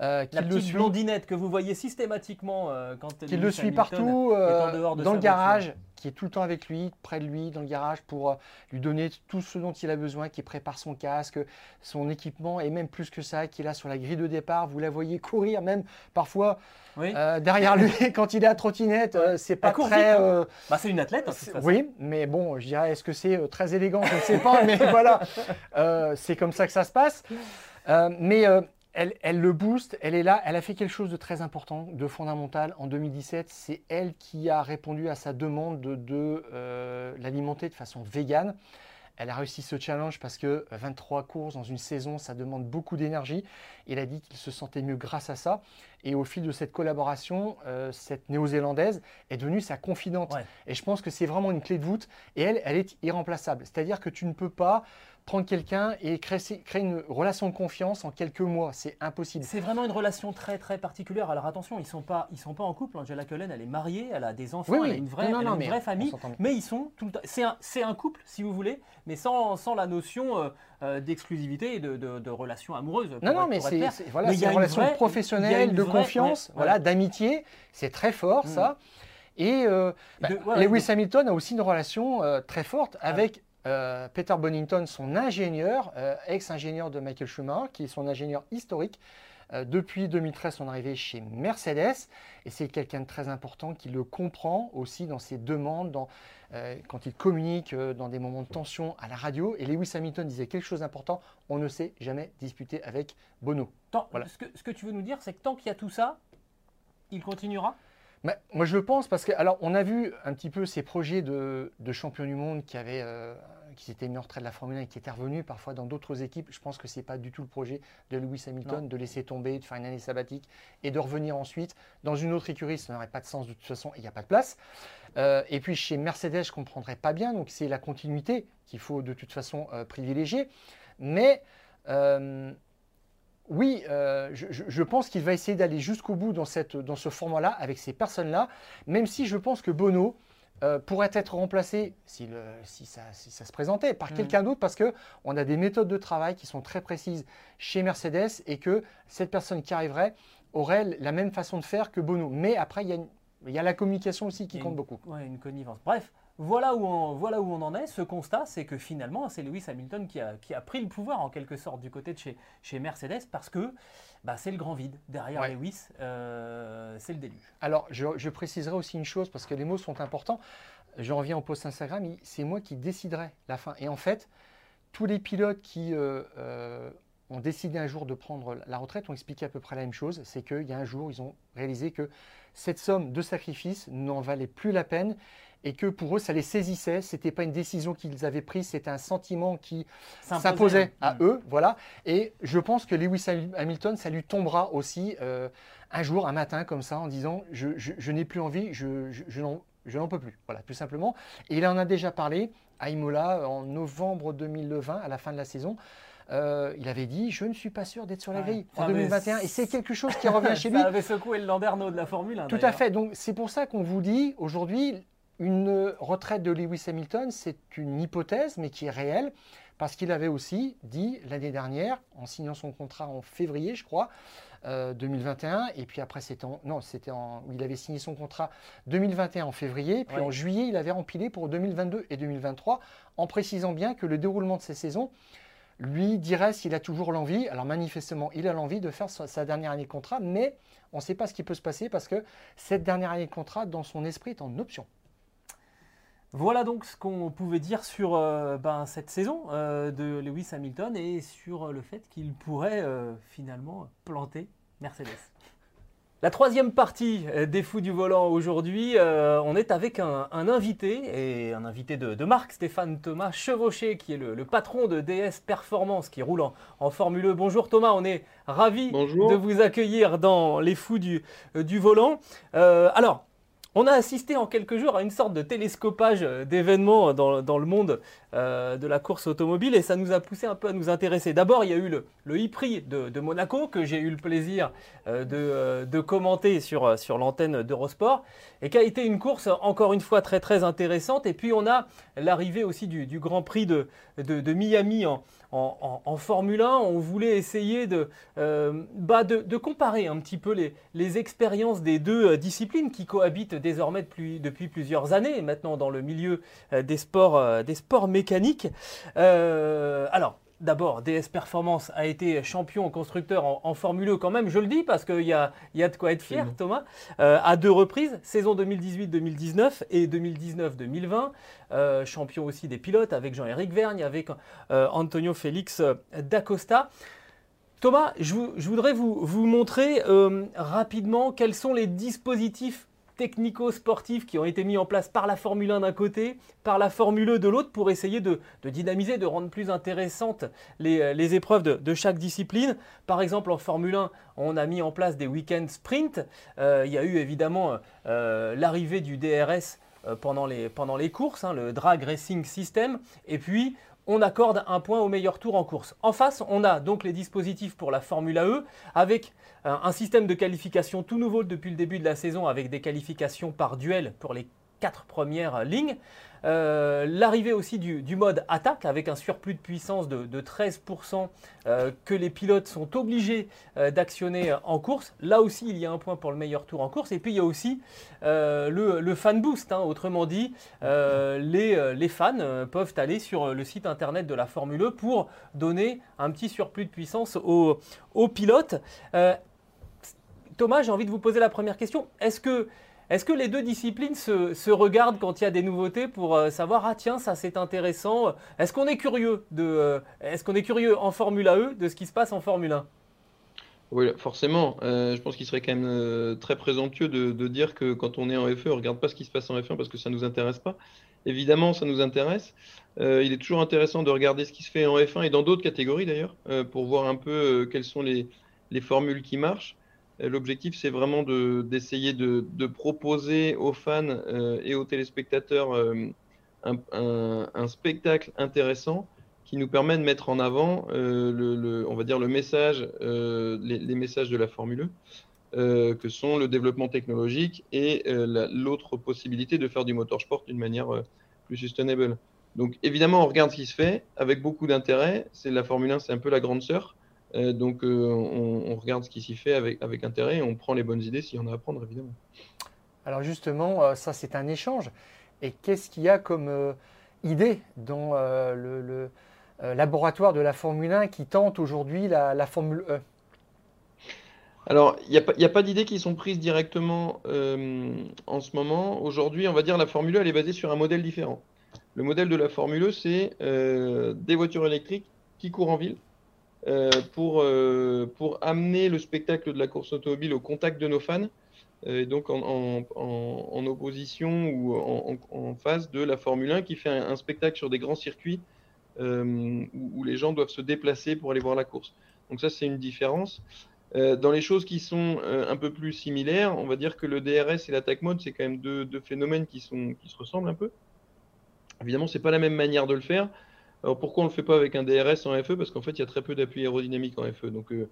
Euh, la petite blondinette que vous voyez systématiquement euh, quand Qui le suit partout, euh, dans le garage, qui est tout le temps avec lui, près de lui, dans le garage, pour lui donner tout ce dont il a besoin, qui prépare son casque, son équipement, et même plus que ça, qui est là sur la grille de départ. Vous la voyez courir, même parfois derrière lui *laughs* quand il est à trottinette. c'est pas très. Hein. Bah, c'est une athlète. oui, mais bon, je dirais, est-ce que c'est très élégant? Je ne sais pas, *laughs* mais voilà, c'est comme ça que ça se passe. mais elle, le booste, elle est là, elle a fait quelque chose de très important, de fondamental en 2017. C'est elle qui a répondu à sa demande de, euh, l'alimenter de façon végane. Elle a réussi ce challenge parce que 23 courses dans une saison, ça demande beaucoup d'énergie. Elle a dit qu'il se sentait mieux grâce à ça. Et au fil de cette collaboration, euh, cette néo-zélandaise est devenue sa confidente. Et je pense que c'est vraiment une clé de voûte. Et elle, elle est irremplaçable. C'est-à-dire que tu ne peux pas prendre quelqu'un et créer, une relation de confiance en quelques mois. C'est impossible. C'est vraiment une relation très très particulière. Alors attention, ils ne sont, pas, ils sont pas en couple. Angela Cullen, elle est mariée, elle a des enfants, elle a une vraie, une vraie famille. Mais ils sont tout le temps. C'est un, un, couple, si vous voulez, mais sans, sans la notion euh, euh, d'exclusivité et de, de, relation amoureuse. non, non, mais c'est voilà, une relation professionnelle, de confiance, voilà, d'amitié. C'est très fort, mm. ça. Et euh, bah, Lewis Hamilton a aussi une relation très forte ah avec euh, Peter Bonington, son ingénieur, euh, ex-ingénieur de Michael Schumacher, qui est son ingénieur historique. Euh, depuis 2013, son arrivée chez Mercedes, et c'est quelqu'un de très important qui le comprend aussi dans ses demandes, quand il communique dans des moments de tension à la radio. Et Lewis Hamilton disait quelque chose d'important on ne s'est jamais disputé avec Bono. ce, que, ce que tu veux nous dire, c'est que tant qu'il y a tout ça, il continuera? Moi, je le pense parce que, alors, on a vu un petit peu ces projets de, de champion du monde qui avaient, euh, qui s'étaient mis en retrait de la Formule 1 et qui étaient revenus parfois dans d'autres équipes. Je pense que ce n'est pas du tout le projet de Lewis Hamilton de laisser tomber, de faire une année sabbatique et de revenir ensuite dans une autre écurie. Ça n'aurait pas de sens de toute façon, il n'y a pas de place. Euh, et puis chez Mercedes, je ne comprendrais pas bien. Donc c'est la continuité qu'il faut de toute façon euh, privilégier. Mais oui, euh, je, pense qu'il va essayer d'aller jusqu'au bout dans, ce format-là, avec ces personnes-là, même si je pense que Bono euh, pourrait être remplacé, si, ça, se présentait, par mm. quelqu'un d'autre, parce qu'on a des méthodes de travail qui sont très précises chez Mercedes, et que cette personne qui arriverait aurait la même façon de faire que Bono. Mais après, il y a, la communication aussi qui compte beaucoup. Oui, une connivence. Bref, voilà où, on, voilà où on en est. Ce constat, c'est que finalement, c'est Lewis Hamilton qui a, qui a, pris le pouvoir en quelque sorte du côté de chez, chez Mercedes parce que bah, c'est le grand vide. Derrière Lewis, euh, c'est le déluge. Alors, je, préciserai aussi une chose parce que les mots sont importants. Je reviens au post Instagram. C'est moi qui déciderai la fin. Et en fait, tous les pilotes qui euh, euh, ont décidé un jour de prendre la retraite ont expliqué à peu près la même chose. C'est qu'il y a un jour, ils ont réalisé que cette somme de sacrifice n'en valait plus la peine et que pour eux, ça les saisissait. Ce n'était pas une décision qu'ils avaient prise, c'était un sentiment qui s'imposait à eux. Voilà. Et je pense que Lewis Hamilton, ça lui tombera aussi euh, un jour, un matin, comme ça, en disant Je, n'ai plus envie, je, je n'en peux plus. Voilà, tout simplement. Et il en a déjà parlé à Imola en novembre 2020, à la fin de la saison. Euh, il avait dit Je ne suis pas sûr d'être sur la grille en 2021. Et c'est quelque chose qui revient *laughs* chez lui. Ça avait secoué le Landerneau de la Formule 1. Tout à fait. Donc c'est pour ça qu'on vous dit aujourd'hui une retraite de Lewis Hamilton, c'est une hypothèse, mais qui est réelle, parce qu'il avait aussi dit l'année dernière, en signant son contrat en février, je crois, 2021, euh, et puis après c'était en, non, c'était en, il avait signé son contrat 2021 en février, puis en juillet il avait empilé pour 2022 et 2023, en précisant bien que le déroulement de ces saisons lui dirait s'il a toujours l'envie. Alors manifestement, il a l'envie de faire sa dernière année de contrat, mais on ne sait pas ce qui peut se passer parce que cette dernière année de contrat, dans son esprit, est en option. Voilà donc ce qu'on pouvait dire sur euh, ben, cette saison euh, de Lewis Hamilton et sur euh, le fait qu'il pourrait finalement planter Mercedes. La troisième partie des fous du volant aujourd'hui, on est avec un, invité, et un invité de, marque, Stéphane Thomas Chevauché, qui est le, patron de DS Performance, qui roule en, Formule 1. Bonjour Thomas, on est ravi de vous accueillir dans les fous du, du volant. alors, On a assisté en quelques jours à une sorte de télescopage euh, d'événements dans, le monde euh, de la course automobile et ça nous a poussé un peu à nous intéresser. D'abord, il y a eu le, le e-prix de, Monaco que j'ai eu le plaisir euh, de, commenter sur, l'antenne d'Eurosport et qui a été une course encore une fois très très intéressante. Et puis on a l'arrivée aussi du, Grand Prix de Miami en, en, Formule 1, on voulait essayer euh, bah, de, comparer un petit peu les, expériences des deux euh, disciplines qui cohabitent désormais depuis, plusieurs années, maintenant dans le milieu euh, des sports, des sports mécaniques. alors, D'abord, DS Performance a été champion constructeur en, Formule 1 quand même, je le dis parce qu'il y a, y a de quoi être fier, Thomas, euh, à deux reprises, saison 2018-2019 et 2019-2020. Euh, champion aussi des pilotes avec Jean-Éric Vergne, avec euh, Antonio Félix d'Acosta. Thomas, je, voudrais vous, vous montrer rapidement quels sont les dispositifs technico-sportifs qui ont été mis en place par la Formule 1 d'un côté, par la Formule 2 de l'autre, pour essayer de, dynamiser, de rendre plus intéressantes les, euh, épreuves de, chaque discipline. Par exemple, en Formule 1, on a mis en place des week-ends sprint. Euh, il y a eu évidemment euh, l'arrivée du DRS pendant les, pendant les courses, hein, le Drag Racing System. Et puis, on accorde un point au meilleur tour en course. En face, on a donc les dispositifs pour la Formule E avec euh, un système de qualification tout nouveau depuis le début de la saison avec des qualifications par duel pour les quatre premières lignes. Euh, l'arrivée aussi du, mode attaque avec un surplus de puissance de, 13% euh, que les pilotes sont obligés euh, d'actionner en course. Là aussi, il y a un point pour le meilleur tour en course. Et puis, il y a aussi le, fan boost. Hein. autrement dit, les, fans peuvent aller sur le site internet de la Formule 1 pour donner un petit surplus de puissance aux pilotes. Thomas, j'ai envie de vous poser la première question. Est-ce que est-ce que les deux disciplines se, regardent quand il y a des nouveautés pour euh, savoir ah tiens ça c'est intéressant Est-ce qu'on est curieux de euh, est-ce qu'on est curieux en Formule E de ce qui se passe en Formule 1 oui, forcément. Euh, je pense qu'il serait quand même très présomptueux de, dire que quand on est en FE, on ne regarde pas ce qui se passe en F1 parce que ça ne nous intéresse pas. Évidemment, ça nous intéresse. il est toujours intéressant de regarder ce qui se fait en F1 et dans d'autres catégories d'ailleurs, pour voir un peu quelles sont les, formules qui marchent. L'objectif, c'est vraiment d'essayer de, proposer aux fans euh, et aux téléspectateurs euh, un, spectacle intéressant qui nous permet de mettre en avant euh, on va dire le message, les, messages de la Formule 1, que sont le développement technologique et l'autre possibilité de faire du motorsport d'une manière plus sustainable. Donc évidemment, on regarde ce qui se fait avec beaucoup d'intérêt. La Formule 1, c'est un peu la grande sœur. Euh, donc euh, on, regarde ce qui s'y fait avec, avec intérêt et on prend les bonnes idées s'il y en a à prendre, évidemment. Alors justement, euh, ça c'est un échange. Et qu'est-ce qu'il y a comme idée dans le, laboratoire de la Formule 1 qui tente aujourd'hui la, Formule E? Alors, il n'y a pas, d'idées qui sont prises directement en ce moment. Aujourd'hui, on va dire la Formule E, elle est basée sur un modèle différent. Le modèle de la Formule E, c'est des voitures électriques qui courent en ville, pour, euh, pour amener le spectacle de la course automobile au contact de nos fans, euh, et donc en, opposition ou en, face de la Formule 1 qui fait un, spectacle sur des grands circuits où, les gens doivent se déplacer pour aller voir la course. Donc ça, c'est une différence. dans les choses qui sont un peu plus similaires, on va dire que le DRS et l'attaque mode, c'est quand même deux, phénomènes qui, qui se ressemblent un peu. Évidemment, c'est pas la même manière de le faire. Alors pourquoi on ne le fait pas avec un DRS en FE Parce qu'en fait, il y a très peu d'appui aérodynamique en FE. Donc euh,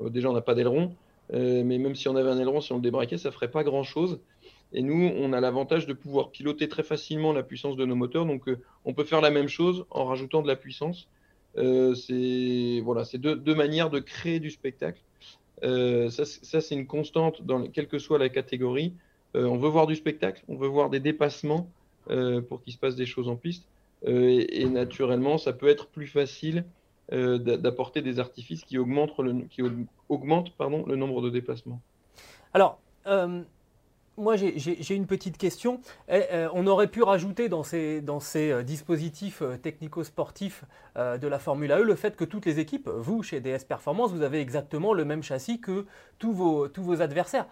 euh, déjà, on n'a pas d'aileron. Euh, mais même si on avait un aileron, si on le débraquait, ça ne ferait pas grand-chose. Et nous, on a l'avantage de pouvoir piloter très facilement la puissance de nos moteurs. Donc on peut faire la même chose en rajoutant de la puissance. c'est voilà, deux, deux, manières de créer du spectacle. ça, c'est une constante dans quelle que soit la catégorie. on veut voir du spectacle, on veut voir des dépassements pour qu'il se passe des choses en piste. Euh, et, naturellement, ça peut être plus facile euh, d'apporter des artifices qui augmentent le, nombre de déplacements. Alors, euh, moi, j'ai une petite question. Eh, on aurait pu rajouter dans ces, dispositifs technico-sportifs de la Formule E le fait que toutes les équipes, vous, chez DS Performance, vous avez exactement le même châssis que tous vos adversaires.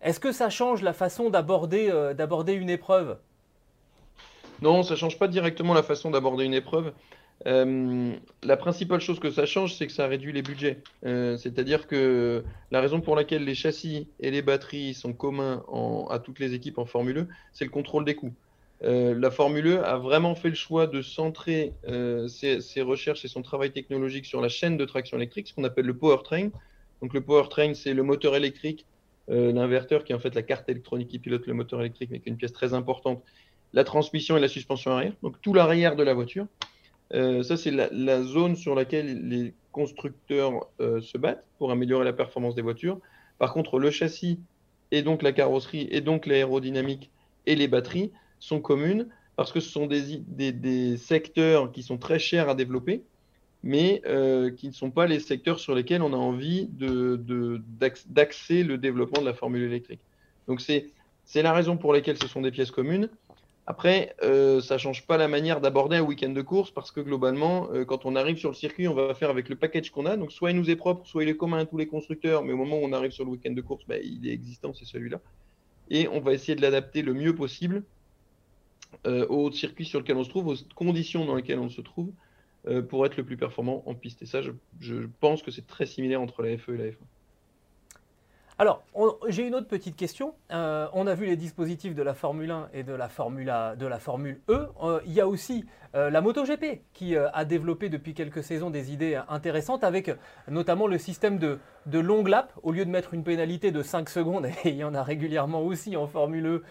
Est-ce que ça change la façon d'aborder une épreuve? Non, ça change pas directement la façon d'aborder une épreuve. la principale chose que ça change, c'est que ça réduit les budgets. C'est-à-dire que la raison pour laquelle les châssis et les batteries sont communs à toutes les équipes en Formule 1, c'est le contrôle des coûts. la Formule 1 a vraiment fait le choix de centrer ses, recherches et son travail technologique sur la chaîne de traction électrique, ce qu'on appelle le powertrain. Donc le powertrain, c'est le moteur électrique, l'inverteur qui est en fait la carte électronique qui pilote le moteur électrique, mais qui est une pièce très importante, la transmission et la suspension arrière, donc tout l'arrière de la voiture. Euh, ça, c'est la, zone sur laquelle les constructeurs euh, se battent pour améliorer la performance des voitures. Par contre, le châssis et donc la carrosserie et donc l'aérodynamique et les batteries sont communes parce que ce sont des, secteurs qui sont très chers à développer, mais euh, qui ne sont pas les secteurs sur lesquels on a envie d'axer le développement de la formule électrique. Donc c'est la raison pour laquelle ce sont des pièces communes. Après, euh, ça ne change pas la manière d'aborder un week-end de course parce que globalement, euh, quand on arrive sur le circuit, on va faire avec le package qu'on a. Donc, soit il nous est propre, soit il est commun à tous les constructeurs, mais au moment où on arrive sur le week-end de course, bah, il est existant, c'est celui-là. Et on va essayer de l'adapter le mieux possible euh, au circuit sur lequel on se trouve, aux conditions dans lesquelles on se trouve, pour être le plus performant en piste. Et ça, je, je pense que c'est très similaire entre la FE et la F1. Alors, j'ai une autre petite question. Euh, on a vu les dispositifs de la Formule 1 et de la Formule, E. Euh, il y a aussi euh, la MotoGP qui a développé depuis quelques saisons des idées intéressantes avec notamment le système de, de long lap. Au lieu de mettre une pénalité de 5 secondes, *laughs* et il y en a régulièrement aussi en Formule E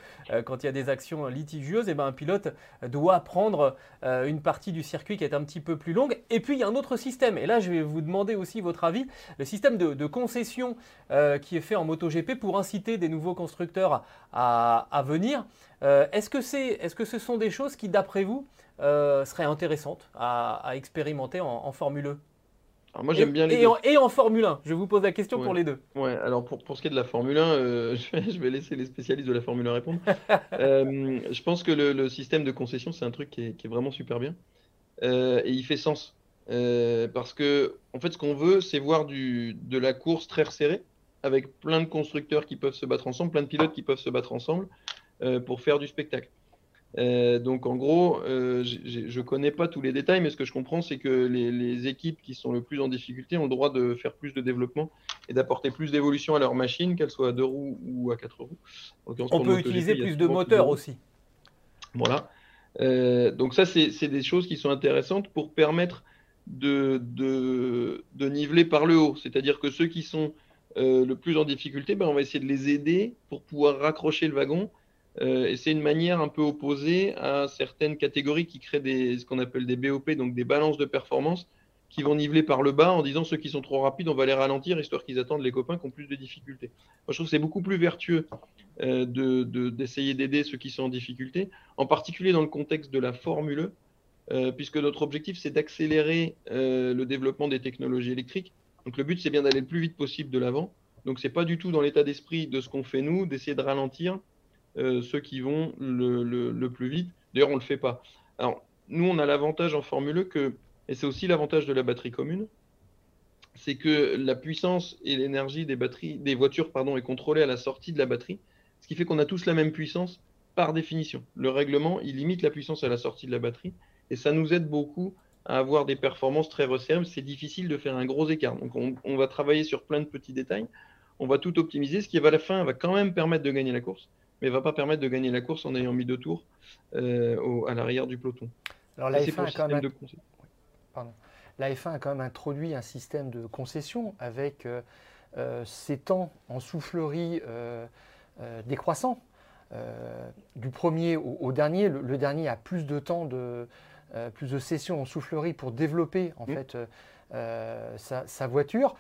quand il y a des actions litigieuses, et eh ben un pilote doit prendre une partie du circuit qui est un petit peu plus longue. Et puis il y a un autre système, et là je vais vous demander aussi votre avis, le système de, concession qui est fait en MotoGP pour inciter des nouveaux constructeurs à, venir. Euh, est-ce que, ce sont des choses qui, d'après vous, euh, seraient intéressantes à, expérimenter en, Formule 1 alors moi j'aime bien les et, deux. En, et en Formule 1, je vous pose la question pour les deux. Ouais, alors pour, pour ce qui est de la Formule 1, euh, *laughs* je, vais, laisser les spécialistes de la Formule 1 répondre. *laughs* je pense que le, système de concession, c'est un truc qui est, vraiment super bien. et il fait sens. parce que, en fait, ce qu'on veut, c'est voir du, de la course très resserrée avec plein de constructeurs qui peuvent se battre ensemble, plein de pilotes qui peuvent se battre ensemble euh, pour faire du spectacle. Euh, donc en gros, euh, je ne connais pas tous les détails, mais ce que je comprends, c'est que les, équipes qui sont le plus en difficulté ont le droit de faire plus de développement et d'apporter plus d'évolution à leur machine, qu'elle soit à deux roues ou à quatre roues. On peut utiliser plus de moteurs aussi. Voilà. donc ça, c'est des choses qui sont intéressantes pour permettre de, de niveler par le haut. C'est-à-dire que ceux qui sont euh, le plus en difficulté, ben, on va essayer de les aider pour pouvoir raccrocher le wagon. Euh, et c'est une manière un peu opposée à certaines catégories qui créent ce qu'on appelle des BOP, donc des balances de performance, qui vont niveler par le bas en disant ceux qui sont trop rapides, on va les ralentir, histoire qu'ils attendent les copains qui ont plus de difficultés. Moi, je trouve que c'est beaucoup plus vertueux euh, d'essayer d'aider ceux qui sont en difficulté, en particulier dans le contexte de la Formule E, puisque notre objectif, c'est d'accélérer le développement des technologies électriques donc le but, c'est bien d'aller le plus vite possible de l'avant. Donc c'est pas du tout dans l'état d'esprit de ce qu'on fait nous, d'essayer de ralentir euh, ceux qui vont le, plus vite. D'ailleurs, on ne le fait pas. Alors, nous, on a l'avantage en Formule e que, et c'est aussi l'avantage de la batterie commune, c'est que la puissance et l'énergie des des voitures, pardon, est contrôlée à la sortie de la batterie, ce qui fait qu'on a tous la même puissance par définition. Le règlement, il limite la puissance à la sortie de la batterie, et ça nous aide beaucoup à avoir des performances très resserrées, c'est difficile de faire un gros écart. Donc on, va travailler sur plein de petits détails, on va tout optimiser, ce qui à la fin va quand même permettre de gagner la course, mais va pas permettre de gagner la course en ayant mis deux tours euh, à l'arrière du peloton. Alors la F1, a quand même... la F1 a quand même introduit un système de concession avec euh, euh, ces temps en soufflerie décroissants. du premier au, dernier, le, dernier a plus de temps de, euh, plus de sessions en soufflerie pour développer en fait euh, euh, sa, voiture.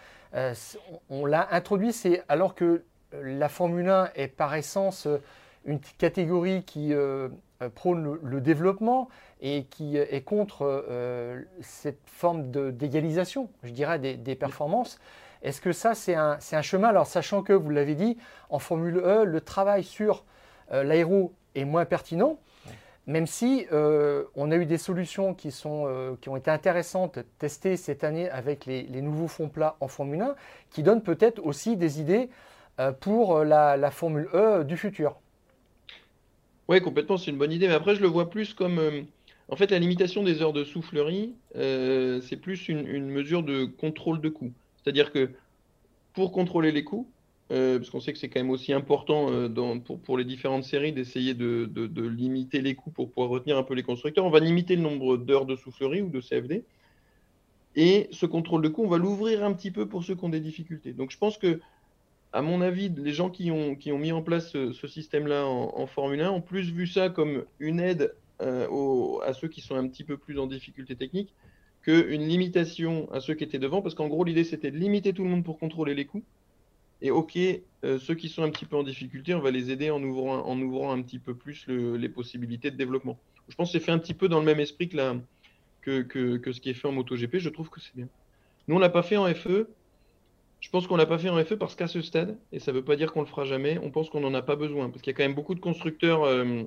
on, l'a introduit, c'est alors que la Formule 1 est par essence une catégorie qui prône le, développement et qui est contre cette forme d'égalisation, je dirais, des, performances. Est-ce que ça, c'est un, chemin? Alors, sachant que, vous l'avez dit, en Formule E, le travail sur l'aéro est moins pertinent, même si euh, on a eu des solutions qui, sont, euh, qui ont été intéressantes testées cette année avec les, nouveaux fonds plats en Formule 1, qui donnent peut-être aussi des idées euh, pour la, Formule E du futur. Oui, complètement, c'est une bonne idée. Mais après, je le vois plus comme En fait, la limitation des heures de soufflerie, euh, c'est plus une, mesure de contrôle de coûts. C'est-à-dire que pour contrôler les coûts, euh, parce qu'on sait que c'est quand même aussi important euh, pour, les différentes séries d'essayer de, limiter les coûts pour pouvoir retenir un peu les constructeurs, on va limiter le nombre d'heures de soufflerie ou de CFD. Et ce contrôle de coûts, on va l'ouvrir un petit peu pour ceux qui ont des difficultés. Donc je pense que, à mon avis, les gens qui ont, mis en place ce, système-là en, Formule 1 ont plus vu ça comme une aide euh, à ceux qui sont un petit peu plus en difficulté technique qu'une limitation à ceux qui étaient devant, parce qu'en gros, l'idée, c'était de limiter tout le monde pour contrôler les coûts. Et ok, euh, ceux qui sont un petit peu en difficulté, on va les aider en ouvrant, un petit peu plus les possibilités de développement. Je pense que c'est fait un petit peu dans le même esprit que, que, ce qui est fait en MotoGP. Je trouve que c'est bien. Nous, on l'a pas fait en FE. Je pense qu'on l'a pas fait en FE parce qu'à ce stade, et ça ne veut pas dire qu'on le fera jamais, on pense qu'on n'en a pas besoin. Parce qu'il y a quand même beaucoup de constructeurs euh,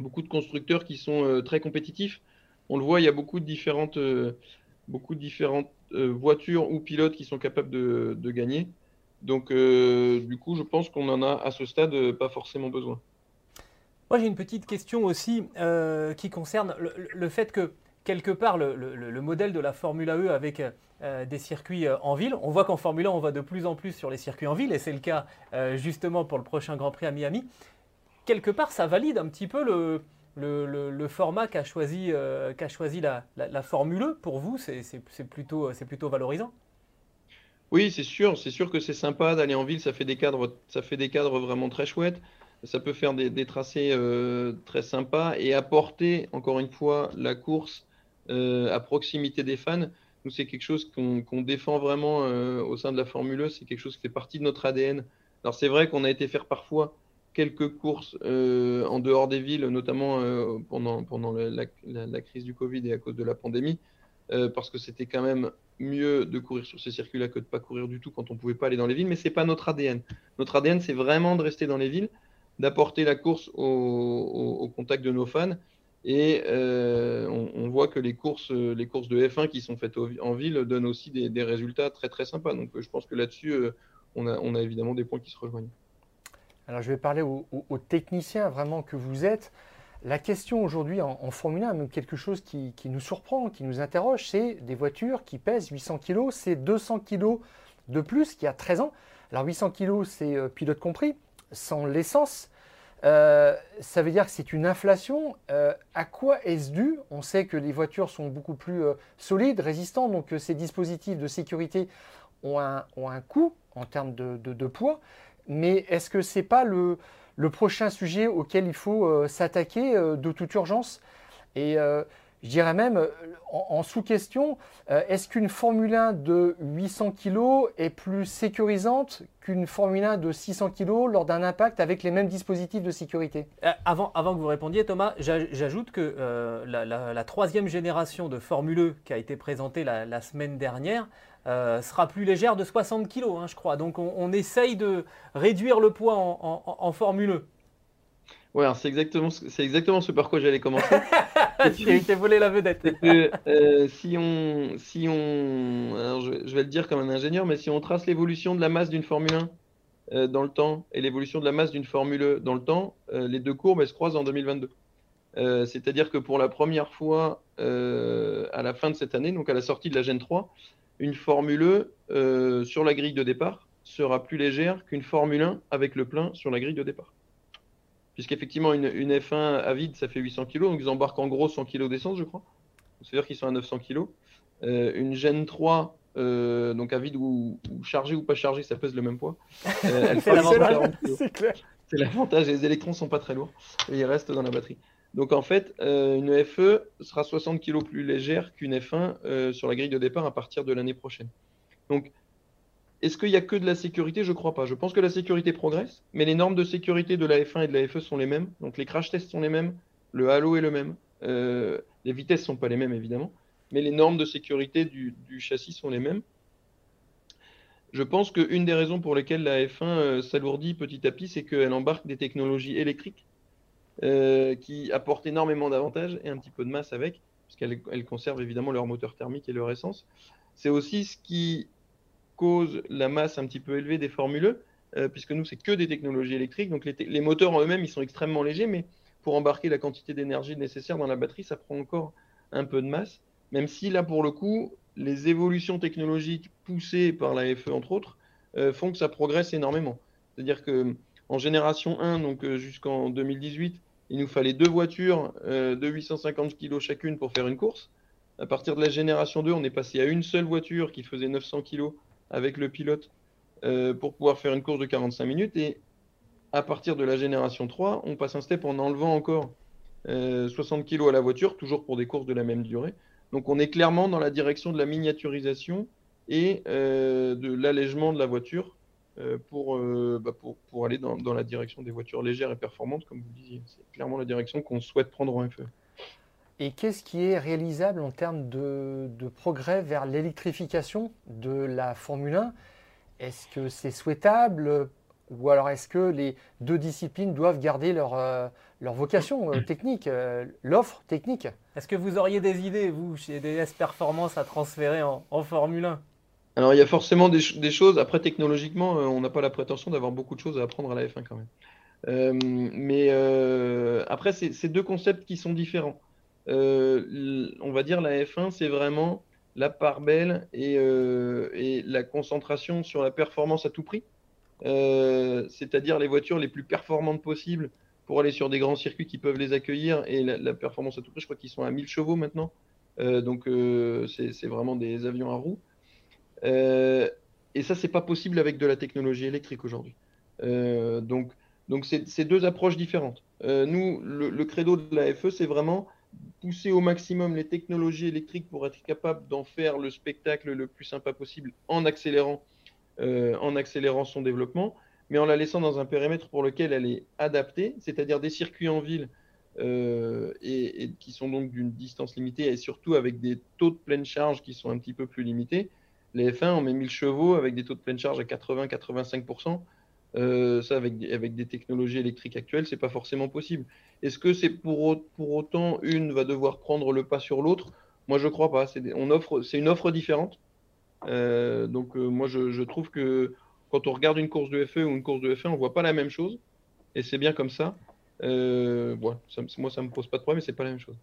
beaucoup de constructeurs qui sont euh, très compétitifs. On le voit, il y a beaucoup de différentes, euh, beaucoup de différentes voitures ou pilotes qui sont capables de, gagner. Donc, du coup, je pense qu'on en a à ce stade pas forcément besoin. Moi, j'ai une petite question aussi qui concerne le, fait que, quelque part, le, modèle de la Formule E avec des circuits en ville, on voit qu'en Formule 1, on va de plus en plus sur les circuits en ville, et c'est le cas justement pour le prochain Grand Prix à Miami quelque part, ça valide un petit peu le, le, format qu'a choisi, euh, choisi la, la, Formule e. Pour vous, c'est plutôt, plutôt valorisant Oui, c'est sûr. C'est sûr que c'est sympa d'aller en ville. Ça fait, des cadres, ça fait des cadres vraiment très chouettes. Ça peut faire des, tracés euh, très sympas et apporter, encore une fois, la course euh, à proximité des fans. C'est quelque chose qu'on défend vraiment au sein de la Formule e. C'est quelque chose qui fait partie de notre ADN. Alors, c'est vrai qu'on a été faire parfois quelques courses euh, en dehors des villes, notamment euh, pendant, pendant la, crise du Covid et à cause de la pandémie, euh, parce que c'était quand même mieux de courir sur ces circuits-là que de pas courir du tout quand on pouvait pas aller dans les villes. Mais c'est pas notre ADN. Notre ADN, c'est vraiment de rester dans les villes, d'apporter la course au, contact de nos fans. Et on, voit que les courses, les courses de F1 qui sont faites en ville donnent aussi des, résultats très très sympas. Donc je pense que là-dessus, on a, évidemment des points qui se rejoignent. Alors je vais parler aux, techniciens vraiment que vous êtes. La question aujourd'hui en, Formule 1, même quelque chose qui, nous surprend, qui nous interroge, c'est des voitures qui pèsent 800 kg, c'est 200 kg de plus qu'il y a 13 ans. Alors 800 kg, c'est euh, pilote compris, sans l'essence. Euh, ça veut dire que c'est une inflation. Euh, à quoi est-ce dû? On sait que les voitures sont beaucoup plus solides, résistantes, donc ces dispositifs de sécurité ont un, coût en termes de poids. Mais est-ce que ce n'est pas le, prochain sujet auquel il faut euh, s'attaquer euh, de toute urgence? Euh, je dirais même, en, sous-question, est-ce qu'une Formule 1 de 800 kg est plus sécurisante qu'une Formule 1 de 600 kg lors d'un impact avec les mêmes dispositifs de sécurité? Avant, avant que vous répondiez, Thomas, j'ajoute que la, troisième génération de Formule 1 qui a été présentée la semaine dernière euh, sera plus légère de 60 kg, hein, je crois. Donc on, essaye de réduire le poids en, Formule E. Ouais, c'est exactement, c'est exactement ce par quoi j'allais commencer. *laughs* Tu volé la vedette. Euh, si on, si on, je, vais le dire comme un ingénieur, mais si on trace l'évolution de la masse d'une Formule 1 euh, dans le temps et l'évolution de la masse d'une Formule E dans le temps, les deux courbes elles se croisent en 2022. C'est-à-dire que pour la première fois à la fin de cette année, donc à la sortie de la Gen 3, une Formule E euh, sur la grille de départ sera plus légère qu'une Formule 1 avec le plein sur la grille de départ. Puisqu'effectivement, une, une F1 à vide, ça fait 800 kg, donc ils embarquent en gros 100 kg d'essence, je crois. C'est-à-dire qu'ils sont à 900 kg. Euh, une Gen 3, euh, donc à vide ou, ou, chargé ou pas chargé, ça pèse le même poids. *laughs* c'est l'avantage. *laughs* C'est l'avantage, les électrons sont pas très lourds et ils restent dans la batterie. Donc en fait, euh, une FE sera 60 kg plus légère qu'une F1 euh, sur la grille de départ à partir de l'année prochaine. Donc, est-ce qu'il n'y a que de la sécurité? Je ne crois pas. Je pense que la sécurité progresse, mais les normes de sécurité de la F1 et de la FE sont les mêmes. Donc les crash tests sont les mêmes, le halo est le même, euh, les vitesses ne sont pas les mêmes évidemment, mais les normes de sécurité du, châssis sont les mêmes. Je pense qu'une des raisons pour lesquelles la F1 s'alourdit petit à petit, c'est qu'elle embarque des technologies électriques euh, qui apportent énormément d'avantages et un petit peu de masse avec, puisqu'elles conservent évidemment leur moteur thermique et leur essence. C'est aussi ce qui cause la masse un petit peu élevée des formules, euh, puisque nous, c'est que des technologies électriques. Donc les, moteurs en eux-mêmes, ils sont extrêmement légers, mais pour embarquer la quantité d'énergie nécessaire dans la batterie, ça prend encore un peu de masse. Même si là, pour le coup, les évolutions technologiques poussées par la FE, entre autres, euh, font que ça progresse énormément. C'est-à-dire que en génération 1, donc euh, jusqu'en 2018, il nous fallait deux voitures de 850 kg chacune pour faire une course. À partir de la génération 2, on est passé à une seule voiture qui faisait 900 kg avec le pilote pour pouvoir faire une course de 45 minutes. Et à partir de la génération 3, on passe un step en enlevant encore 60 kg à la voiture, toujours pour des courses de la même durée. Donc on est clairement dans la direction de la miniaturisation et de l'allègement de la voiture euh, pour, euh, bah, pour, pour, aller dans, dans, la direction des voitures légères et performantes, comme vous disiez. C'est clairement la direction qu'on souhaite prendre en FE. Et qu'est-ce qui est réalisable en termes de, de progrès vers l'électrification de la Formule 1 Est-ce que c'est souhaitable? Ou alors est-ce que les deux disciplines doivent garder leur, euh, leur vocation technique, l'offre technique? Est-ce que vous auriez des idées, vous, chez DS Performance, à transférer en, en Formule 1 alors, il y a forcément des, choses. Après, technologiquement, euh, on n'a pas la prétention d'avoir beaucoup de choses à apprendre à la F1 quand même. Euh, mais euh, après, c'est deux concepts qui sont différents. On va dire la F1, c'est vraiment la part belle et, et, la concentration sur la performance à tout prix. C'est-à-dire les voitures les plus performantes possibles pour aller sur des grands circuits qui peuvent les accueillir. Et la, performance à tout prix, je crois qu'ils sont à 1000 chevaux maintenant. donc, c'est vraiment des avions à roues. Euh, et ça, c'est pas possible avec de la technologie électrique aujourd'hui. Euh, donc, c'est deux approches différentes. Euh, nous, le, credo de la FE, c'est vraiment pousser au maximum les technologies électriques pour être capable d'en faire le spectacle le plus sympa possible en accélérant, en accélérant son développement, mais en la laissant dans un périmètre pour lequel elle est adaptée, c'est-à-dire des circuits en ville et, et, qui sont donc d'une distance limitée et surtout avec des taux de pleine charge qui sont un petit peu plus limités les F1, on met 1000 chevaux avec des taux de pleine charge à 80-85%. Euh, ça, avec, des technologies électriques actuelles, c'est pas forcément possible. Est-ce que c'est pour, autant une va devoir prendre le pas sur l'autre? Moi, je crois pas. C'est une offre différente. Euh, donc, euh, moi, je, trouve que quand on regarde une course de FE ou une course de F1, on voit pas la même chose. Et c'est bien comme ça. moi, ça me pose pas de problème, mais c'est pas la même chose.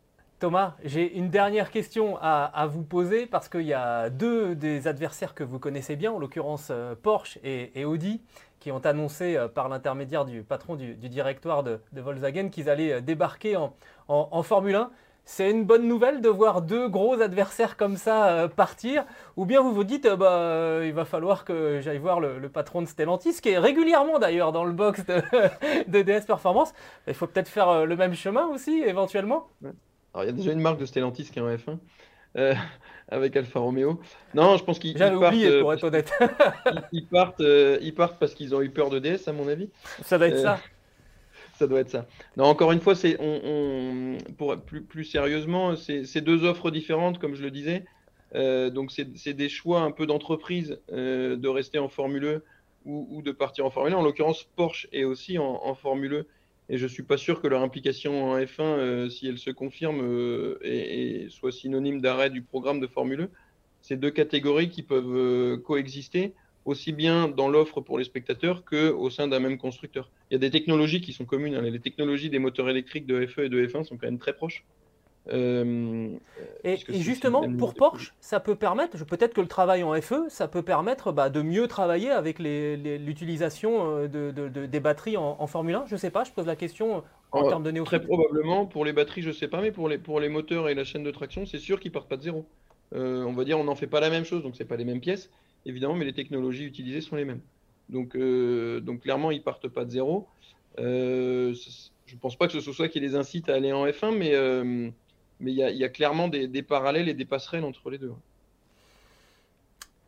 Thomas, j'ai une dernière question à, vous poser parce qu'il y a deux des adversaires que vous connaissez bien, en l'occurrence euh, Porsche et, Audi, qui ont annoncé euh, par l'intermédiaire du patron du, directoire de, Volkswagen qu'ils allaient euh, débarquer en, Formule 1. C'est une bonne nouvelle de voir deux gros adversaires comme ça partir? Ou bien vous vous dites, bah, il va falloir que j'aille voir le, patron de Stellantis, qui est régulièrement d'ailleurs dans le box de, *laughs* DS Performance. Il faut peut-être faire le même chemin aussi, éventuellement? Alors, il y a déjà une marque de Stellantis qui est en F1 euh, *laughs* avec Alfa Romeo. Non, je pense qu'ils partent. oublié, euh, pour être honnête. *laughs* ils, partent, euh, ils partent parce qu'ils ont eu peur de DS, à mon avis. Ça doit être ça. *laughs* Ça doit être ça. Non, encore une fois, c'est on, pour plus, plus sérieusement, c'est deux offres différentes, comme je le disais. donc, c'est des choix un peu d'entreprise de rester en Formule E ou, de partir en Formule 1. En l'occurrence, Porsche est aussi en, en Formule E et je ne suis pas sûr que leur implication en F1, euh, si elle se confirme, euh, et, soit synonyme d'arrêt du programme de Formule 1. C'est deux catégories qui peuvent euh, coexister, aussi bien dans l'offre pour les spectateurs qu'au sein d'un même constructeur. Il y a des technologies qui sont communes. Hein. Les technologies des moteurs électriques de FE et de F1 sont quand même très proches. Euh, et, justement, pour Porsche, ça peut permettre, peut-être que le travail en FE, ça peut permettre bah, de mieux travailler avec l'utilisation euh, de, des batteries en, Formule 1. Je ne sais pas, je pose la question euh, en termes de néophyte. Très probablement, pour les batteries, je ne sais pas, mais pour les, pour les moteurs et la chaîne de traction, c'est sûr qu'ils partent pas de zéro. on va dire, on n'en fait pas la même chose, donc c'est pas les mêmes pièces, évidemment, mais les technologies utilisées sont les mêmes. Donc, donc clairement, ils partent pas de zéro. je ne pense pas que ce soit ça qui les incite à aller en F1, mais mais il y, a clairement des, parallèles et des passerelles entre les deux.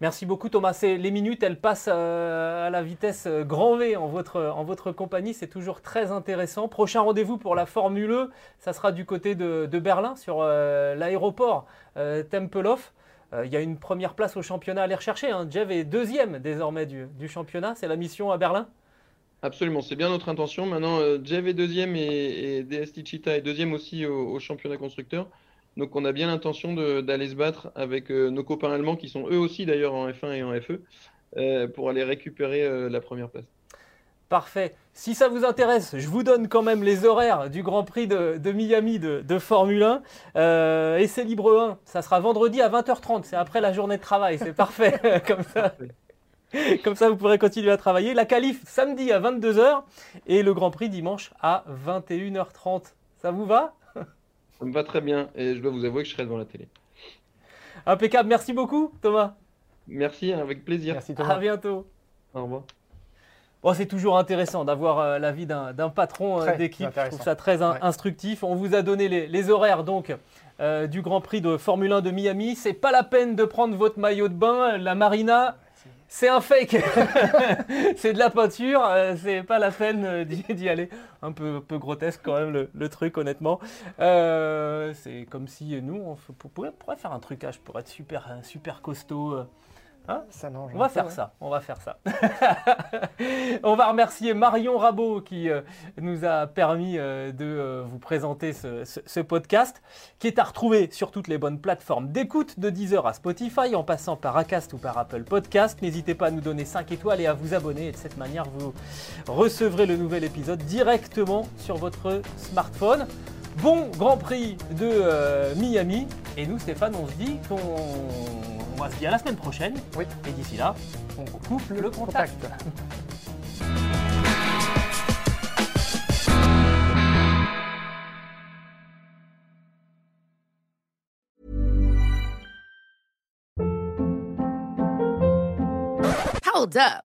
Merci beaucoup Thomas. Les minutes, elles passent euh, à la vitesse euh, grand V en votre, en votre compagnie. C'est toujours très intéressant. Prochain rendez-vous pour la Formule E, ça sera du côté de, Berlin, sur euh, l'aéroport Tempelhof. Il y a une première place au championnat à aller rechercher. Hein. Jeff est deuxième désormais du championnat. C'est la mission à Berlin Absolument, c'est bien notre intention. Maintenant, euh, Jeff est deuxième et, et DST Cheetah est deuxième aussi au, championnat constructeur. Donc on a bien l'intention d'aller se battre avec euh, nos copains allemands qui sont eux aussi d'ailleurs en F1 et en FE euh, pour aller récupérer la première place. Parfait. Si ça vous intéresse, je vous donne quand même les horaires du Grand Prix de, Miami de, Formule 1. Euh, essai libre 1, ça sera vendredi à 20h30. C'est après la journée de travail. C'est parfait. *laughs* Comme ça. *laughs* Comme ça, vous pourrez continuer à travailler. La qualif samedi à 22h et le Grand Prix dimanche à 21h30. Ça vous va? Ça me va très bien et je dois vous avouer que je serai devant la télé. Impeccable. Merci beaucoup, Thomas. Merci, avec plaisir. Merci, Thomas. À bientôt. Au revoir. Bon, c'est toujours intéressant d'avoir euh, l'avis d'un patron euh, d'équipe. Je trouve ça très instructif. On vous a donné les, horaires donc euh, du Grand Prix de Formule 1 de Miami. C'est pas la peine de prendre votre maillot de bain. La Marina, c'est un fake. *laughs* c'est de la peinture. c'est pas la peine *laughs* d'y aller. Un peu, peu, grotesque quand même le, truc, honnêtement. c'est comme si nous, on, pourrait, faire un trucage pour être super, super costaud. Hein on va faire ça, on va faire ça. *laughs* on va remercier Marion Rabot qui euh, nous a permis euh, de euh, vous présenter ce, podcast, qui est à retrouver sur toutes les bonnes plateformes d'écoute, de Deezer à Spotify, en passant par Acast ou par Apple Podcast. N'hésitez pas à nous donner 5 étoiles et à vous abonner. Et de cette manière, vous recevrez le nouvel épisode directement sur votre smartphone. Bon Grand Prix de Miami. Et nous, Stéphane, on se dit qu'on on va se dire à la semaine prochaine. Oui. Et d'ici là, on coupe le, contact. Hold up.